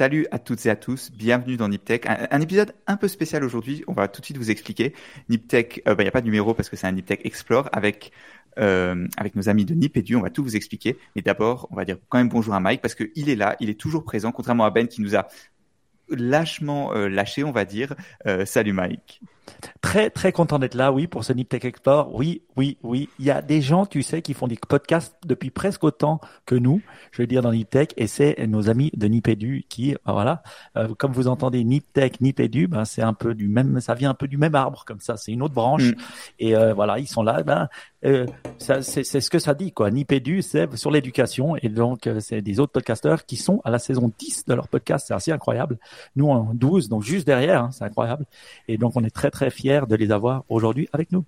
Salut à toutes et à tous, bienvenue dans Niptech. Un, épisode un peu spécial aujourd'hui, on va tout de suite vous expliquer. Niptech, il euh, n'y a pas de numéro parce que c'est un Niptech Explore avec euh, avec nos amis de Nipedu, on va tout vous expliquer. Mais d'abord, on va dire quand même bonjour à Mike parce qu'il est là, il est toujours présent, contrairement à Ben qui nous a lâchement euh, lâché, on va dire. Salut Mike. Très, très content d'être là, oui, pour ce Nip Tech Explore. Oui, oui, oui. Il y a des gens, tu sais, qui font des podcasts depuis presque autant que nous, je veux dire, dans Nip Tech, et c'est nos amis de Nipedu qui, ben voilà, euh, comme vous entendez Nip Tech, Nipedu, ben, c'est un peu du même, ça vient un peu du même arbre, comme ça, c'est une autre branche. Mm. Et euh, voilà, ils sont là, ben, euh, c'est ce que ça dit, quoi. Nipedu, c'est sur l'éducation, et donc, c'est des autres podcasteurs qui sont à la saison 10 de leur podcast, c'est assez incroyable. Nous, en 12, donc juste derrière, hein, c'est incroyable. Et donc, on est très, très très fier de les avoir aujourd'hui avec nous.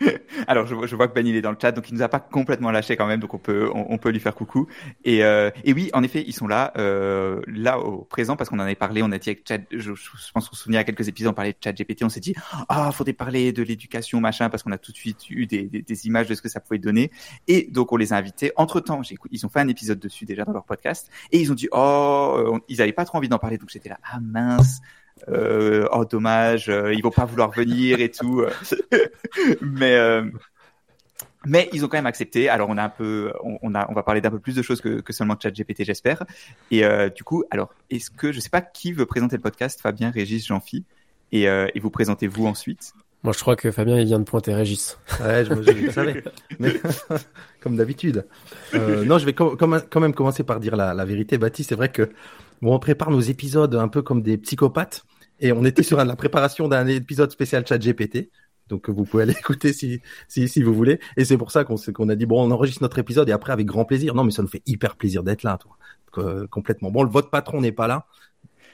Alors, je, vois que Ben il est dans le chat, donc il nous a pas complètement lâché quand même, donc on peut on, peut lui faire coucou. Et, euh, et oui, en effet, ils sont là, euh, là au présent parce qu'on en avait parlé. On a dit avec Chat, je, je pense qu'on se souvient à quelques épisodes, on parlait de Chat GPT, on s'est dit ah faudrait parler de l'éducation machin parce qu'on a tout de suite eu des, des, images de ce que ça pouvait donner. Et donc on les a invités. Entre temps, ils ont fait un épisode dessus déjà dans leur podcast et ils ont dit oh ils avaient pas trop envie d'en parler, donc j'étais là ah mince euh, oh dommage, euh, ils vont pas vouloir venir et tout. mais euh, mais ils ont quand même accepté. Alors on a un peu, on, a, on va parler d'un peu plus de choses que, que seulement ChatGPT, j'espère. Et euh, du coup, alors est-ce que je sais pas qui veut présenter le podcast, Fabien, Régis, Jean-Phi, et, euh, et vous présentez-vous ensuite? Moi, je crois que Fabien, il vient de pointer Régis. Ouais, je, je, je savais. Mais, comme d'habitude. Euh, non, je vais quand même commencer par dire la, la vérité. Baptiste, c'est vrai que bon, on prépare nos épisodes un peu comme des psychopathes. Et on était sur la préparation d'un épisode spécial chat GPT. Donc vous pouvez aller écouter si, si, si vous voulez. Et c'est pour ça qu'on qu'on a dit, bon, on enregistre notre épisode et après avec grand plaisir. Non, mais ça nous fait hyper plaisir d'être là, toi. Euh, complètement. Bon, le votre patron n'est pas là.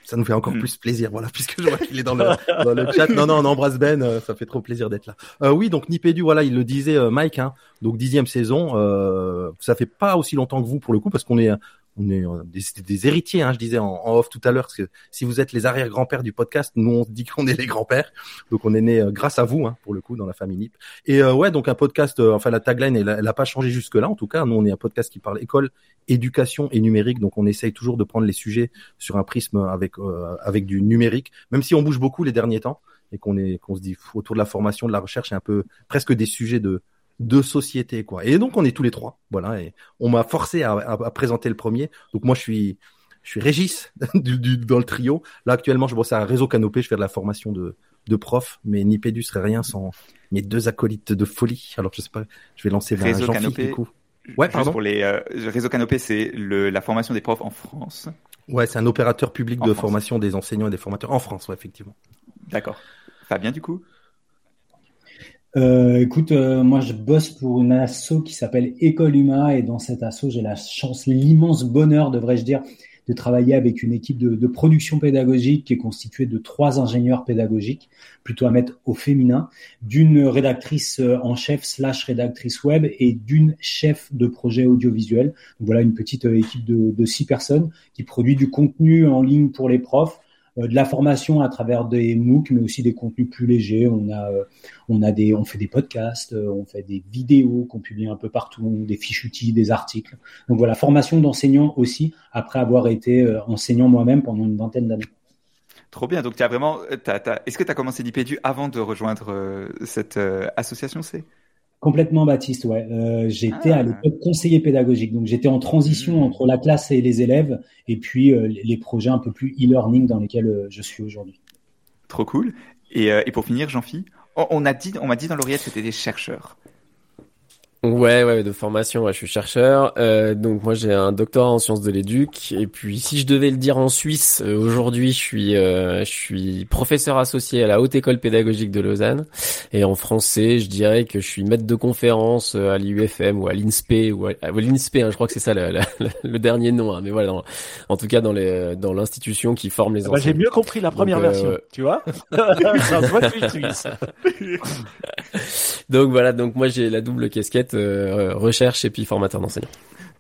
Ça nous fait encore mm. plus plaisir, voilà, puisque je vois qu'il est dans le, dans le chat. Non, non, on embrasse Ben, euh, ça fait trop plaisir d'être là. Euh, oui, donc Nipédu, voilà, il le disait euh, Mike, hein, donc dixième saison. Euh, ça fait pas aussi longtemps que vous pour le coup, parce qu'on est on est euh, des, héritiers, hein, je disais en, off tout à l'heure, parce que si vous êtes les arrière-grands-pères du podcast, nous on dit qu'on est les grands-pères, donc on est né euh, grâce à vous, hein, pour le coup, dans la famille NIP. Et euh, ouais, donc un podcast, euh, enfin la tagline, elle, elle pas changé jusque-là, en tout cas, nous on est un podcast qui parle école, éducation et numérique, donc on essaye toujours de prendre les sujets sur un prisme avec avec du numérique, même si on bouge beaucoup les derniers temps et qu'on est qu'on se dit autour de la formation, de la recherche, c'est un peu presque des sujets de de société quoi. Et donc on est tous les trois, voilà. Et on m'a forcé à, à, présenter le premier. Donc moi je suis je suis Régis du, du, dans le trio. Là actuellement je bosse à un réseau canopé, je fais de la formation de de prof, mais Nipédu serait rien sans mes deux acolytes de folie. Alors je sais pas, je vais lancer vers réseau canopé. Du coup. Ouais, pardon. Pour les euh, réseau canopé, c'est la formation des profs en France. Ouais, c'est un opérateur public de formation des enseignants et des formateurs en France, ouais, effectivement. D'accord. Fabien, du coup? Euh, écoute, euh, moi je bosse pour une asso qui s'appelle École Huma et dans cette asso j'ai la chance, l'immense bonheur, devrais-je dire, de travailler avec une équipe de, production pédagogique qui est constituée de trois ingénieurs pédagogiques, plutôt à mettre au féminin, d'une rédactrice euh, en chef slash rédactrice web et d'une chef de projet audiovisuel. Voilà une petite euh, équipe de, de six personnes qui produit du contenu en ligne pour les profs, de la formation à travers des MOOC, mais aussi des contenus plus légers. On a, euh, on a des, on fait des podcasts, euh, on fait des vidéos qu'on publie un peu partout, des fiches outils, des articles. Donc voilà, formation d'enseignants aussi, après avoir été enseignant moi-même pendant une vingtaine d'années. Trop bien. Donc, tu as vraiment. Est-ce que tu as commencé l'IPEDU avant de rejoindre cette association C? Complètement Baptiste, ouais. Euh, j'étais à ah. l'époque conseiller pédagogique, donc j'étais en transition mmh. entre la classe et les élèves, et puis euh, les projets un peu plus e-learning dans lesquels euh, je suis aujourd'hui. Trop cool. Et, et pour finir, Jean-Phi, on, on, a dit, on m'a dit dans l'oreillette que tu étais chercheur. Ouais, ouais, de formation, ouais, je suis chercheur. Euh, donc moi j'ai un doctorat en sciences de l'éduc. Et puis si je devais le dire en Suisse, euh, aujourd'hui je suis euh, je suis professeur associé à la Haute École Pédagogique de Lausanne. Et en français, je dirais que je suis maître de conférence euh, à l'IUFM ou à l'INSPE ou à, l'INSPE. Hein, je crois que c'est ça le, le, le, dernier nom. Hein, mais voilà, dans, en tout cas dans les dans l'institution qui forme les ah bah, J'ai mieux compris la première donc, version. Tu vois Donc voilà, donc moi j'ai la double casquette euh, recherche et puis formateur d'enseignants.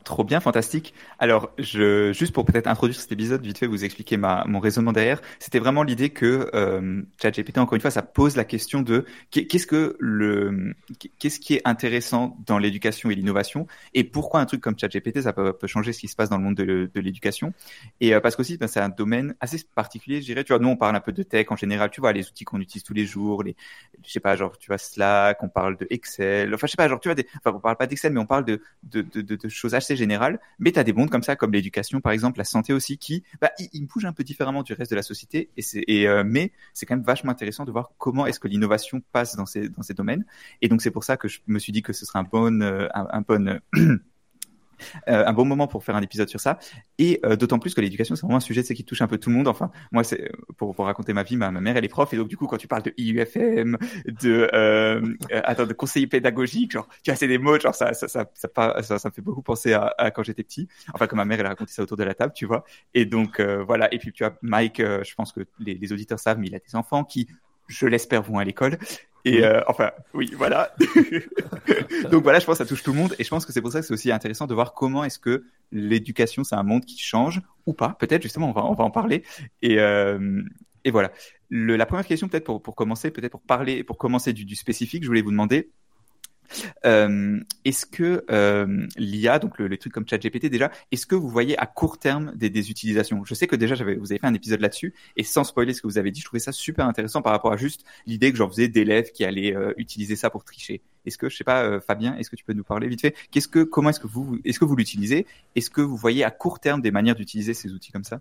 Trop bien, fantastique. Alors, juste pour peut-être introduire cet épisode, vite fait, vous expliquer ma, mon raisonnement derrière. C'était vraiment l'idée que euh, ChatGPT, encore une fois, ça pose la question de qu'est-ce que le, qu'est-ce qui est intéressant dans l'éducation et l'innovation, et pourquoi un truc comme ChatGPT, ça peut, changer ce qui se passe dans le monde de, l'éducation. Et euh, parce qu'aussi, ben, c'est un domaine assez particulier, je dirais. Tu vois, nous, on parle un peu de tech en général. Tu vois, les outils qu'on utilise tous les jours, les, je sais pas, genre, tu vois, Slack, on parle de Excel. Enfin, je sais pas, genre, tu vois, enfin, on parle pas d'Excel, mais on parle de, de, de, de choses assez général, mais tu as des mondes comme ça, comme l'éducation par exemple, la santé aussi, qui bah, ils, ils bougent un peu différemment du reste de la société, et c'est, et, euh, mais c'est quand même vachement intéressant de voir comment est-ce que l'innovation passe dans ces, dans ces domaines. Et donc c'est pour ça que je me suis dit que ce serait un bon, euh, un, un bon euh, un bon moment pour faire un épisode sur ça. Et euh, d'autant plus que l'éducation, c'est vraiment un sujet qui touche un peu tout le monde. Enfin, moi, c'est pour, pour raconter ma vie, ma, mère, elle est prof, et donc du coup, quand tu parles de IUFM, de euh, euh, attends, de conseiller pédagogique, genre, tu vois, c'est des mots, genre ça, ça, ça, ça, ça, me fait beaucoup penser à, quand j'étais petit. Enfin, que ma mère, elle a raconté ça autour de la table, tu vois. Et donc euh, voilà. Et puis tu vois, Mike, euh, je pense que les auditeurs savent, mais il a des enfants qui je l'espère, vont à l'école. Et euh, enfin, oui, voilà. Donc voilà, je pense que ça touche tout le monde. Et je pense que c'est pour ça que c'est aussi intéressant de voir comment est-ce que l'éducation, c'est un monde qui change ou pas. Peut-être, justement, on va, on va en parler. Et, euh, et voilà. Le, la première question, peut-être pour, pour commencer, peut-être pour parler, pour commencer du, du spécifique, je voulais vous demander, euh, est-ce que euh, l'IA, donc le, les trucs comme ChatGPT déjà, est-ce que vous voyez à court terme des, utilisations? Je sais que déjà vous avez fait un épisode là-dessus et sans spoiler ce que vous avez dit, je trouvais ça super intéressant par rapport à juste l'idée que j'en faisais d'élèves qui allaient euh, utiliser ça pour tricher. Est-ce que je sais pas, Fabien, est-ce que tu peux nous parler vite fait? Qu'est-ce que, comment est-ce que vous, est-ce que vous l'utilisez? Est-ce que vous voyez à court terme des manières d'utiliser ces outils comme ça?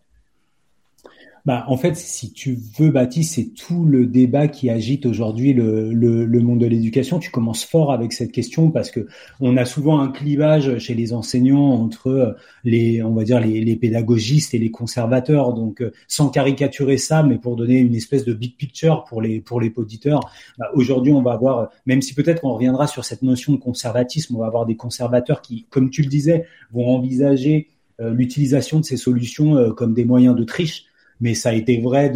Bah, en fait, si tu veux, Baptiste, c'est tout le débat qui agite aujourd'hui le, le, le, monde de l'éducation. Tu commences fort avec cette question parce que on a souvent un clivage chez les enseignants entre les, on va dire, les, les pédagogistes et les conservateurs. Donc, sans caricaturer ça, mais pour donner une espèce de big picture pour les, pour les auditeurs, bah, aujourd'hui, on va avoir, même si peut-être qu'on reviendra sur cette notion de conservatisme, on va avoir des conservateurs qui, comme tu le disais, vont envisager euh, l'utilisation de ces solutions euh, comme des moyens de triche mais ça a été vrai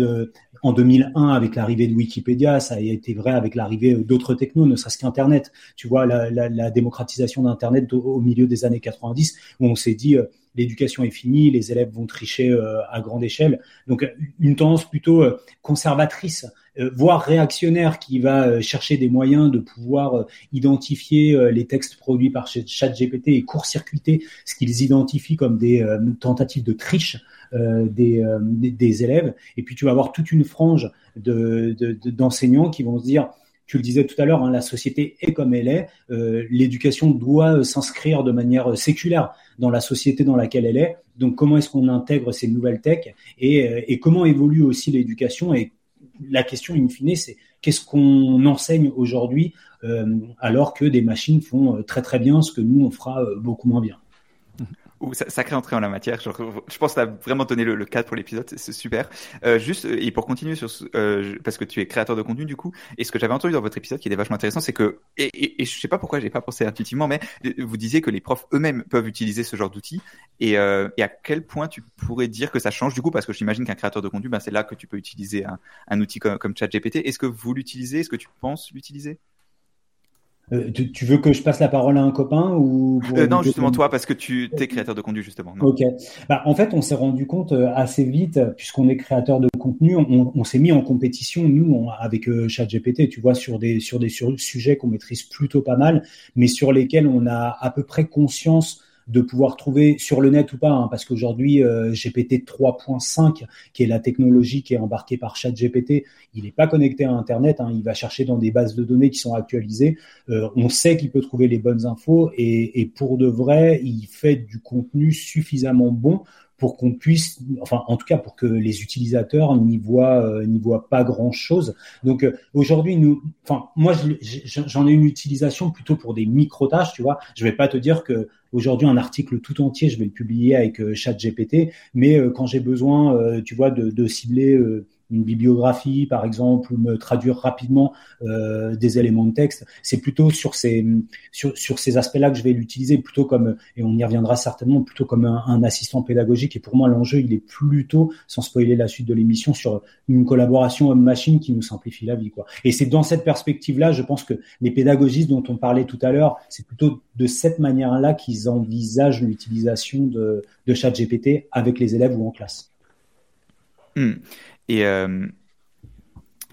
en 2001 avec l'arrivée de Wikipédia, ça a été vrai avec l'arrivée d'autres technos, ne serait-ce qu'Internet. Tu vois, la, démocratisation d'Internet au, milieu des années 90, où on s'est dit euh, l'éducation est finie, les élèves vont tricher euh, à grande échelle. Donc une tendance plutôt euh, conservatrice, voire réactionnaire, qui va euh, chercher des moyens de pouvoir euh, identifier les textes produits par ChatGPT et court-circuiter ce qu'ils identifient comme des tentatives de triche euh, des, euh, des, élèves. Et puis tu vas avoir toute une frange de, d'enseignants de, qui vont se dire, tu le disais tout à l'heure, hein, la société est comme elle est. Euh, l'éducation doit s'inscrire de manière séculaire dans la société dans laquelle elle est. Donc comment est-ce qu'on intègre ces nouvelles tech et, et comment évolue aussi l'éducation la question in fine, c'est qu'est-ce qu'on enseigne aujourd'hui euh, alors que des machines font très très bien ce que nous on fera beaucoup moins bien ou sacrée entrée en la matière. Je pense que tu as vraiment donné le, cadre pour l'épisode, c'est super. Euh, juste, et pour continuer sur euh, parce que tu es créateur de contenu du coup, et ce que j'avais entendu dans votre épisode qui était vachement intéressant, c'est que, et, et, et, je sais pas pourquoi j'ai pas pensé intuitivement, mais vous disiez que les profs eux-mêmes peuvent utiliser ce genre d'outils, et, euh, et à quel point tu pourrais dire que ça change du coup, parce que j'imagine qu'un créateur de contenu, ben, c'est là que tu peux utiliser un, outil comme ChatGPT. Est-ce que vous l'utilisez? Est-ce que tu penses l'utiliser? Euh, tu, tu, veux que je passe la parole à un copain ou euh, Non, justement toi, parce que tu es créateur de contenu justement. Non ok. Bah, en fait, on s'est rendu compte euh, assez vite, puisqu'on est créateur de contenu, on, on s'est mis en compétition nous on, avec euh, ChatGPT. Tu vois, sur des sur des sur sujets qu'on maîtrise plutôt pas mal, mais sur lesquels on a à peu près conscience de pouvoir trouver sur le net ou pas, hein, parce qu'aujourd'hui euh, GPT 3.5, qui est la technologie qui est embarquée par ChatGPT, il n'est pas connecté à Internet, hein, il va chercher dans des bases de données qui sont actualisées. Euh, on sait qu'il peut trouver les bonnes infos et, et pour de vrai, il fait du contenu suffisamment bon pour qu'on puisse, enfin en tout cas pour que les utilisateurs n'y voient euh, n'y voient pas grand chose. Donc euh, aujourd'hui nous, enfin moi j'en ai une utilisation plutôt pour des micro tâches, tu vois. Je vais pas te dire que aujourd'hui un article tout entier je vais le publier avec euh, ChatGPT, mais euh, quand j'ai besoin, euh, tu vois, de, de cibler une bibliographie, par exemple, ou me traduire rapidement euh, des éléments de texte. C'est plutôt sur ces sur, sur ces aspects-là que je vais l'utiliser, plutôt comme et on y reviendra certainement, plutôt comme un, assistant pédagogique. Et pour moi, l'enjeu, il est plutôt, sans spoiler la suite de l'émission, sur une collaboration homme-machine qui nous simplifie la vie, quoi. Et c'est dans cette perspective-là, je pense que les pédagogistes dont on parlait tout à l'heure, c'est plutôt de cette manière-là qu'ils envisagent l'utilisation de, de ChatGPT avec les élèves ou en classe. Hmm. Et, euh,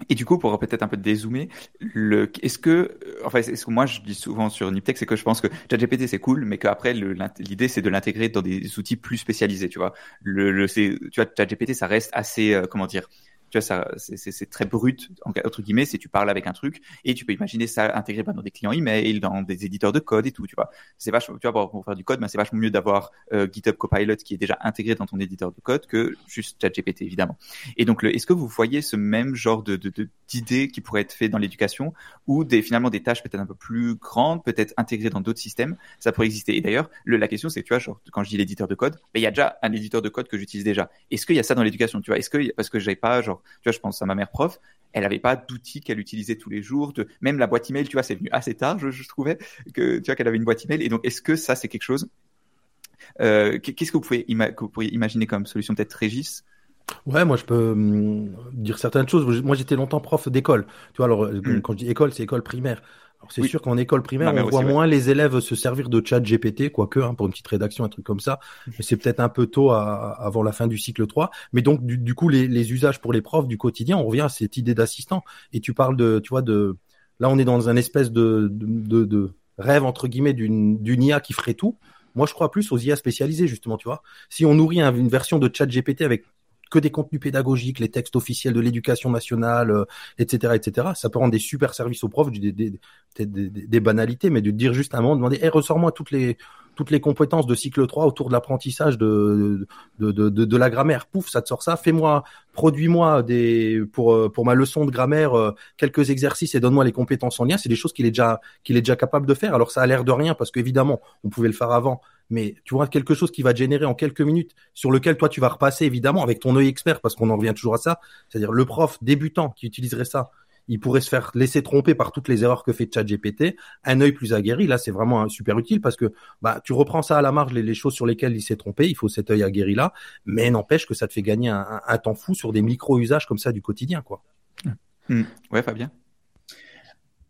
et du coup, pour peut-être un peu dézoomer, le, est-ce que, enfin, est-ce que moi je dis souvent sur Niptech, c'est que je pense que ChatGPT c'est cool, mais qu'après l'idée c'est de l'intégrer dans des outils plus spécialisés, tu vois. Le, le tu vois, ChatGPT ça reste assez, euh, comment dire, tu vois, c'est très brut, entre guillemets, c'est tu parles avec un truc et tu peux imaginer ça intégré bah, dans des clients email, dans des éditeurs de code et tout, tu vois. C'est vachement, tu vois, pour, faire du code, ben, c'est vachement mieux d'avoir euh, GitHub Copilot qui est déjà intégré dans ton éditeur de code que juste ChatGPT, évidemment. Et donc, est-ce que vous voyez ce même genre de, d'idées qui pourraient être fait dans l'éducation ou des, finalement des tâches peut-être un peu plus grandes, peut-être intégrées dans d'autres systèmes, ça pourrait exister. Et d'ailleurs, la question c'est, tu vois, quand je dis l'éditeur de code, il y a déjà un éditeur de code que j'utilise déjà. Est-ce qu'il y a ça dans l'éducation, tu vois? Est-ce que, parce que j'avais pas, genre, tu vois, je pense à ma mère prof, elle avait pas d'outils qu'elle utilisait tous les jours. De, même la boîte email, tu vois, c'est venu assez tard, je, trouvais que tu vois qu'elle avait une boîte email. Et donc, est-ce que ça, c'est quelque chose euh, Qu'est-ce que vous pouvez pourriez imaginer comme solution, peut-être Régis? Ouais, moi je peux hum, dire certaines choses. Moi j'étais longtemps prof d'école. Tu vois, alors euh, hmm. quand je dis école, c'est école primaire c'est sûr qu'en école primaire, on voit moins les élèves se servir de chat GPT, quoique hein, pour une petite rédaction, un truc comme ça. Mais c'est peut-être un peu tôt avant la fin du cycle 3. Mais donc du, coup, les, usages pour les profs du quotidien, on revient à cette idée d'assistant. Et tu parles de, tu vois, de là, on est dans un espèce de, de, de, rêve entre guillemets d'une d'une IA qui ferait tout. Moi, je crois plus aux IA spécialisées, justement, tu vois. Si on nourrit une version de chat GPT avec que des contenus pédagogiques, les textes officiels de l'éducation nationale, etc., euh, etc. Ça peut rendre des super services aux profs, des, banalités, mais de dire juste un moment, demander, ressors-moi toutes les toutes les compétences de cycle 3 autour de l'apprentissage de, de, la grammaire. Pouf, ça te sort ça. Fais-moi, produis-moi des pour euh, pour ma leçon de grammaire euh, quelques exercices et donne-moi les compétences en lien. C'est des choses qu'il est déjà qu'il est déjà capable de faire. Alors ça a l'air de rien parce qu'évidemment on pouvait le faire avant, mais tu vois quelque chose qui va générer en quelques minutes, sur lequel toi tu vas repasser évidemment avec ton œil expert, parce qu'on en revient toujours à ça, c'est-à-dire le prof débutant qui utiliserait ça, il pourrait se faire laisser tromper par toutes les erreurs que fait ChatGPT. Un œil plus aguerri, là, c'est vraiment super utile parce que bah tu reprends ça à la marge, les, choses sur lesquelles il s'est trompé, il faut cet œil aguerri là, mais n'empêche que ça te fait gagner un, temps fou sur des micro usages comme ça du quotidien, quoi. Mmh. Ouais, Fabien?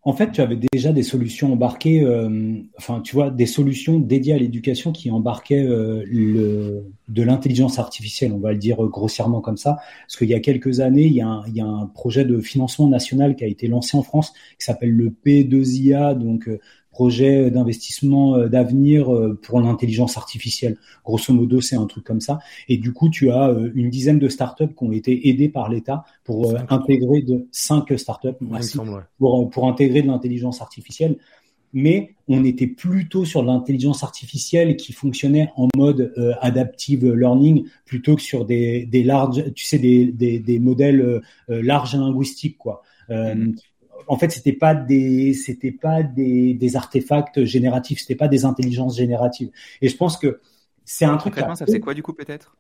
En fait, tu avais déjà des solutions embarquées, euh, enfin, tu vois, des solutions dédiées à l'éducation qui embarquaient euh, de l'intelligence artificielle, on va le dire grossièrement comme ça. Parce qu'il y a quelques années, il y a, un, il y a un projet de financement national qui a été lancé en France qui s'appelle le P2IA, donc euh, projet d'investissement euh, d'avenir euh, pour l'intelligence artificielle. Grosso modo, c'est un truc comme ça. Et du coup, tu as euh, une dizaine de startups qui ont été aidées par l'État pour intégrer de cinq startups pour, pour intégrer de l'intelligence artificielle. Mais on était plutôt sur de l'intelligence artificielle qui fonctionnait en mode adaptive learning plutôt que sur des, des larges, tu sais, des, des, des modèles larges linguistiques, quoi. Mm-hmm en fait, c'était pas des, c'était pas des, des artefacts génératifs, c'était pas des intelligences génératives. Et je pense que c'est un truc. ça faisait quoi du coup peut-être?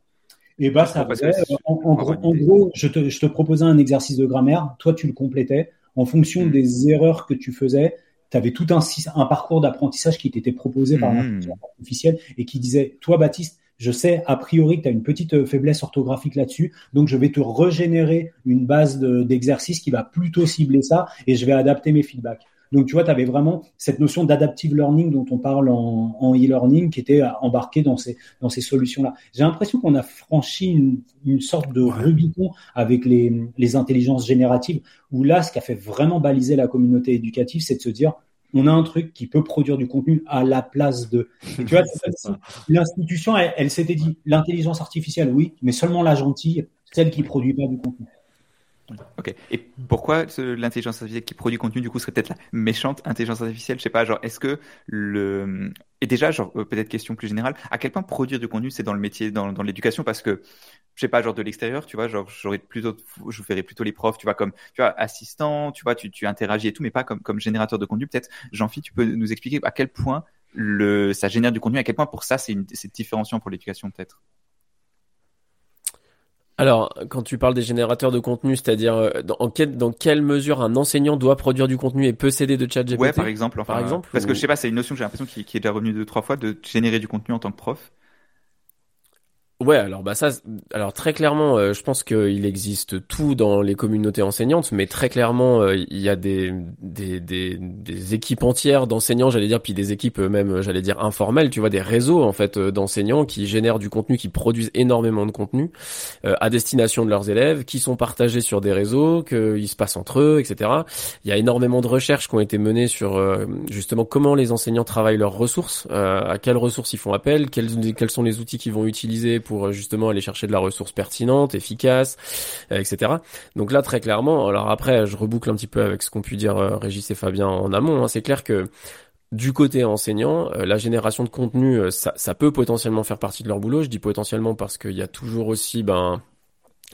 Et eh bah, ben, ça en, gros, je te, je te proposais un exercice de grammaire, toi tu le complétais en fonction hmm. des erreurs que tu faisais. Tu avais tout un, un parcours d'apprentissage qui t'était proposé par hmm. l'intelligence artificielle et qui disait, toi Baptiste, je sais a priori que tu as une petite euh, faiblesse orthographique là-dessus, donc je vais te régénérer une base d'exercice qui va plutôt cibler ça et je vais adapter mes feedbacks. Donc, tu vois, tu avais vraiment cette notion d'adaptive learning dont on parle en, e-learning qui était embarquée dans ces, dans ces solutions-là. J'ai l'impression qu'on a franchi une, une, sorte de Rubicon avec les, les intelligences génératives où là, ce qui a fait vraiment baliser la communauté éducative, c'est de se dire, on a un truc qui peut produire du contenu à la place de. tu vois, l'institution, elle, s'était dit, l'intelligence artificielle, oui, mais seulement la gentille, celle qui produit pas du contenu. Ok. Et pourquoi l'intelligence artificielle qui produit contenu du coup serait peut-être la méchante intelligence artificielle? Je sais pas. Genre, est-ce que le et déjà, genre euh, peut-être question plus générale, à quel point produire du contenu c'est dans le métier, dans, l'éducation? Parce que je sais pas, genre de l'extérieur, tu vois, genre j'aurais plutôt, je ferais plutôt les profs, tu vois, comme tu vois assistant, tu vois, tu, interagis et tout, mais pas comme générateur de contenu. Peut-être, Jean-Phi, tu peux nous expliquer à quel point ça génère du contenu, à quel point pour ça c'est différenciant pour l'éducation peut-être? Alors, quand tu parles des générateurs de contenu, c'est-à-dire euh, dans, en dans quelle mesure un enseignant doit produire du contenu et peut s'aider de ChatGPT? Ouais, par exemple. Enfin, Par exemple, Parce ou- que je sais pas, c'est une notion que j'ai l'impression qui, qui est déjà revenue deux trois fois de générer du contenu en tant que prof. Ouais, alors bah ça, alors très clairement, euh, je pense qu'il existe tout dans les communautés enseignantes, mais très clairement, euh, il y a des des, des, des équipes entières d'enseignants, j'allais dire, puis des équipes euh, même, j'allais dire informelles, tu vois, des réseaux en fait euh, d'enseignants qui génèrent du contenu, qui produisent énormément de contenu euh, à destination de leurs élèves, qui sont partagés sur des réseaux, qu'ils se passent entre eux, etc. Il y a énormément de recherches qui ont été menées sur euh, justement comment les enseignants travaillent leurs ressources, à quelles ressources ils font appel, quels, quels sont les outils qu'ils vont utiliser pour euh, justement aller chercher de la ressource pertinente, efficace, euh, etc. Donc là, très clairement, alors après, je reboucle un petit peu avec ce qu'ont pu dire euh, Régis et Fabien en amont, hein, c'est clair que du côté enseignant, la génération de contenu, ça, ça peut potentiellement faire partie de leur boulot. Je dis potentiellement parce qu'il y a toujours aussi ben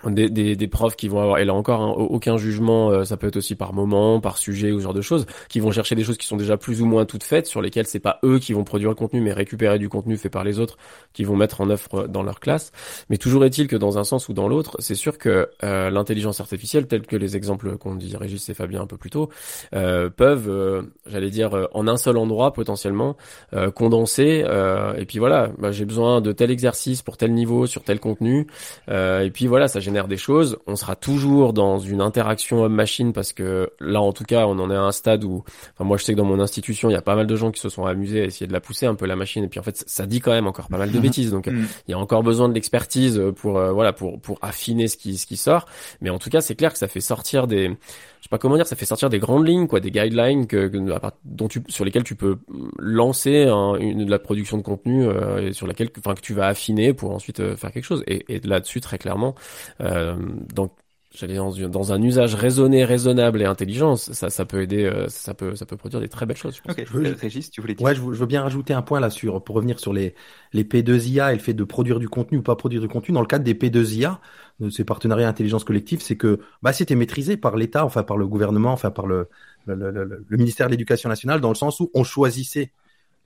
des, des, des profs qui vont avoir, et là encore, hein, aucun jugement, euh, ça peut être aussi par moment, par sujet ou ce genre de choses, qui vont chercher des choses qui sont déjà plus ou moins toutes faites, sur lesquelles c'est pas eux qui vont produire le contenu, mais récupérer du contenu fait par les autres, qui vont mettre en œuvre dans leur classe. Mais toujours est-il que dans un sens ou dans l'autre, c'est sûr que euh, l'intelligence artificielle, telle que les exemples qu'on dit Régis et Fabien un peu plus tôt, euh, peuvent, euh, j'allais dire, euh, en un seul endroit potentiellement, euh, condenser, euh, et puis voilà, bah, j'ai besoin de tel exercice pour tel niveau, sur tel contenu, euh, et puis voilà, ça génère des choses. On sera toujours dans une interaction homme-machine parce que là, en tout cas, on en est à un stade où, enfin, moi, je sais que dans mon institution, il y a pas mal de gens qui se sont amusés à essayer de la pousser un peu la machine. Et puis en fait, ça, dit quand même encore pas mal de bêtises. Donc, Mm. il y a encore besoin de l'expertise pour, euh, voilà, pour pour affiner ce qui ce qui sort. Mais en tout cas, c'est clair que ça fait sortir des, je sais pas comment dire, ça fait sortir des grandes lignes, quoi, des guidelines dont sur lesquelles tu peux lancer de la production de contenu euh, et sur laquelle, enfin, que tu vas affiner pour ensuite euh, faire quelque chose. Et, là-dessus, très clairement, euh, j'allais dans, une- dans un usage raisonné, raisonnable et intelligent, ça, ça peut aider, euh, ça peut, ça peut produire des très belles choses. Je pense. Je veux- Régis, tu voulais dire Ouais, je, veux- je veux bien rajouter un point là sur pour revenir sur les les P2IA et le fait de produire du contenu ou pas produire du contenu. Dans le cadre des P2IA, de ces partenariats intelligence collective, c'est que bah c'était maîtrisé par l'État, enfin par le gouvernement, enfin par le le, le- le- le ministère de l'Éducation nationale, dans le sens où on choisissait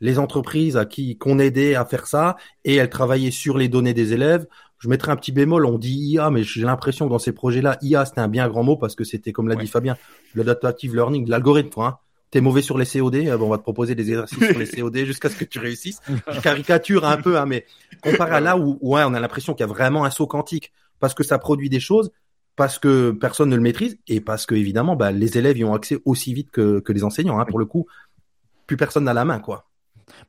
les entreprises à qui qu'on aidait à faire ça et elles travaillaient sur les données des élèves. Je mettrai un petit bémol, on dit IA, mais j'ai l'impression que dans ces projets-là, IA c'était un bien grand mot parce que c'était comme l'a Ouais. dit Fabien, le adaptive learning, l'algorithme. quoi, Hein. T'es mauvais sur les COD, euh, bon, on va te proposer des exercices sur les COD jusqu'à ce que tu réussisses. Je caricature un peu, hein, mais comparé à là où ouais, on a l'impression qu'il y a vraiment un saut quantique parce que ça produit des choses, parce que personne ne le maîtrise et parce que évidemment, bah, les élèves y ont accès aussi vite que, que les enseignants. Hein, pour le coup, plus personne n'a la main, quoi.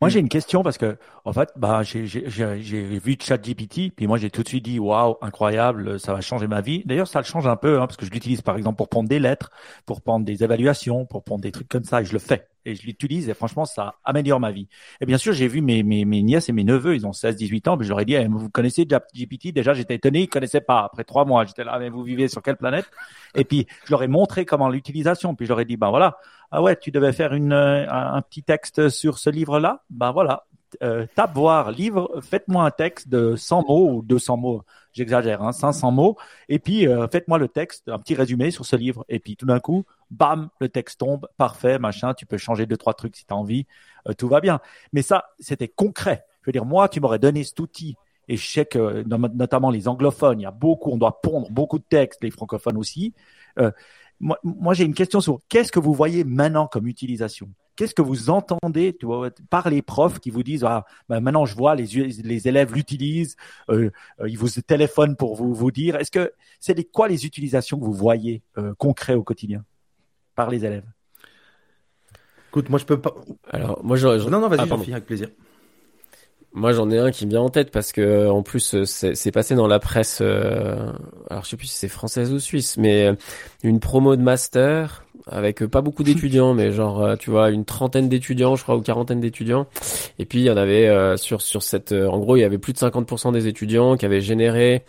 Moi, j'ai une question parce que, en fait, bah, j'ai, j'ai, j'ai j'ai vu ChatGPT, puis moi, j'ai tout de suite dit, waouh, incroyable, ça va changer ma vie. D'ailleurs, ça le change un peu, hein, parce que je l'utilise, par exemple, pour prendre des lettres, pour prendre des évaluations, pour prendre des trucs comme ça, et je le fais. Et je l'utilise, et franchement, ça améliore ma vie. Et bien sûr, j'ai vu mes, mes, mes nièces et mes neveux, ils ont 16, 18 ans, mais je leur ai dit, Eh, vous connaissez ChatGPT? Déjà, j'étais étonné, ils connaissaient pas. Après trois mois, j'étais là, mais vous vivez sur quelle planète? Et puis, je leur ai montré comment l'utilisation, puis je leur ai dit, ben voilà, ah ouais, tu devais faire une, euh, un, un petit texte sur ce livre-là? Ben voilà, euh, tape voir livre, faites-moi un texte de 100 mots ou 200 mots, j'exagère, hein, 500 mots, et puis euh, faites-moi le texte, un petit résumé sur ce livre. Et puis tout d'un coup, bam, le texte tombe, parfait, machin, tu peux changer deux trois trucs si tu as envie, euh, tout va bien. Mais ça, c'était concret. Je veux dire, moi, tu m'aurais donné cet outil. Et je sais que no- notamment les anglophones, il y a beaucoup, on doit pondre beaucoup de textes, les francophones aussi. Moi j'ai une question sur qu'est-ce que vous voyez maintenant comme utilisation? Qu'est-ce que vous entendez tu vois, par les profs qui vous disent ah, ben maintenant je vois les, les élèves l'utilisent, euh, euh, ils vous téléphonent pour vous, vous dire. Est-ce que c'est les, quoi les utilisations que vous voyez euh, concrets au quotidien par les élèves? Écoute, moi je peux pas. Alors, moi, je, je- Non, non, vas-y, Ah, avec plaisir. Moi, j'en ai un qui me vient en tête parce que en plus, euh, c'est passé dans la presse. euh, alors, je sais plus si c'est française ou suisse, mais euh, une promo de master avec euh, pas beaucoup d'étudiants, mais genre, euh, tu vois, une trentaine d'étudiants, je crois, ou quarantaine d'étudiants. Et puis, il y en avait euh, sur sur cette. euh, en gros, il y avait plus de 50% des étudiants qui avaient généré.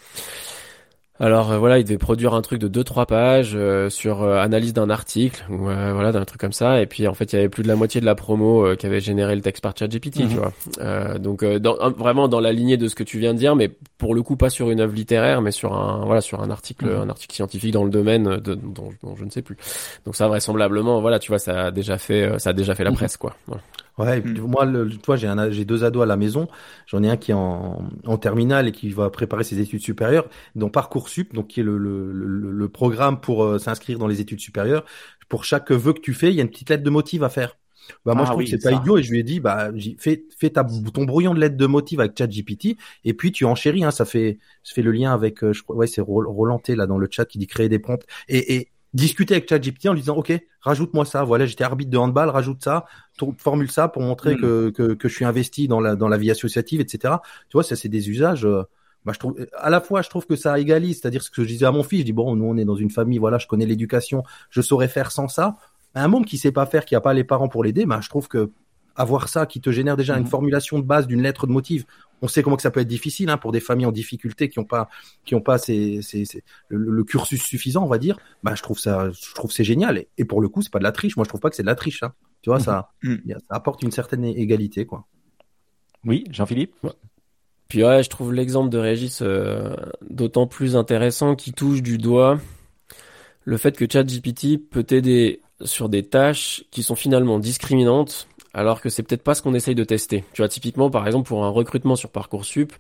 Alors euh, voilà, il devait produire un truc de 2-3 pages euh, sur euh, analyse d'un article ou euh, voilà d'un truc comme ça. Et puis en fait, il y avait plus de la moitié de la promo euh, qui avait généré le texte par ChatGPT, Mhm. tu vois. Euh, donc euh, dans, vraiment dans la lignée de ce que tu viens de dire, mais pour le coup pas sur une œuvre littéraire, mais sur un voilà sur un article Mhm. un article scientifique dans le domaine de, dont, dont je ne sais plus. Donc ça vraisemblablement voilà, tu vois, ça a déjà fait ça a déjà fait la Mhm. presse quoi. Voilà. Ouais, Hmm. moi, le, toi, j'ai un, j'ai deux ados à la maison. J'en ai un qui est en, en terminale et qui va préparer ses études supérieures. Donc Parcoursup, donc qui est le, le, le, le programme pour euh, s'inscrire dans les études supérieures. Pour chaque vœu que tu fais, il y a une petite lettre de motive à faire. Bah moi Ah je trouve oui, que c'est pas idiot et je lui ai dit bah fais fais ta ton brouillon de lettre de motive avec ChatGPT et puis tu enchéris hein, ça fait ça fait le lien avec euh, je crois ouais c'est Ro- Roland T là dans le chat qui dit créer des prompts et, et discuter avec ChatGPT en lui disant ok rajoute-moi ça voilà j'étais arbitre de handball rajoute ça formule ça pour montrer Mm. que, que que je suis investi dans la dans la vie associative etc tu vois ça c'est des usages euh, bah, je trouve, à la fois, je trouve que ça égalise, c'est-à-dire ce que je disais à mon fils, je dis bon, nous on est dans une famille, voilà, je connais l'éducation, je saurais faire sans ça. Un môme qui sait pas faire, qui a pas les parents pour l'aider, bah, je trouve que avoir ça qui te génère déjà une Mhm. formulation de base d'une lettre de motive, on sait comment que ça peut être difficile hein, pour des familles en difficulté qui ont pas qui ont pas ces, ces, ces- le, le cursus suffisant, on va dire. Bah, je trouve ça, je trouve c'est génial. Et, et pour le coup, c'est pas de la triche. Moi, je trouve pas que c'est de la triche. Hein. Tu vois, ça, Mhm. y a- ça apporte une certaine égalité, quoi. Oui, Jean-Philippe? Puis ouais, je trouve l'exemple de Régis euh, d'autant plus intéressant qui touche du doigt le fait que ChatGPT peut t'aider sur des tâches qui sont finalement discriminantes alors que c'est peut-être pas ce qu'on essaye de tester. Tu vois, typiquement, par exemple, pour un recrutement sur Parcoursup,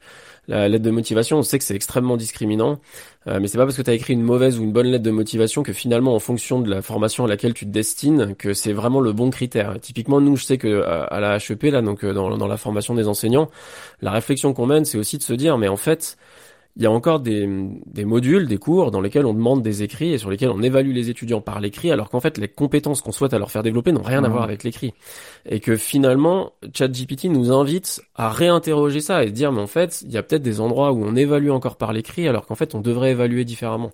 la lettre de motivation, on sait que c'est extrêmement discriminant, euh, mais c'est pas parce que tu as écrit une mauvaise ou une bonne lettre de motivation que finalement, en fonction de la formation à laquelle tu te destines, que c'est vraiment le bon critère. Typiquement, nous, je sais que à à la HEP, là, donc euh, dans, dans la formation des enseignants, la réflexion qu'on mène, c'est aussi de se dire, mais en fait, il y a encore des, des modules, des cours dans lesquels on demande des écrits et sur lesquels on évalue les étudiants par l'écrit, alors qu'en fait, les compétences qu'on souhaite à leur faire développer n'ont rien à voir avec l'écrit. Et que finalement, ChatGPT nous invite à réinterroger ça et dire, mais en fait, il y a peut-être des endroits où on évalue encore par l'écrit, alors qu'en fait, on devrait évaluer différemment.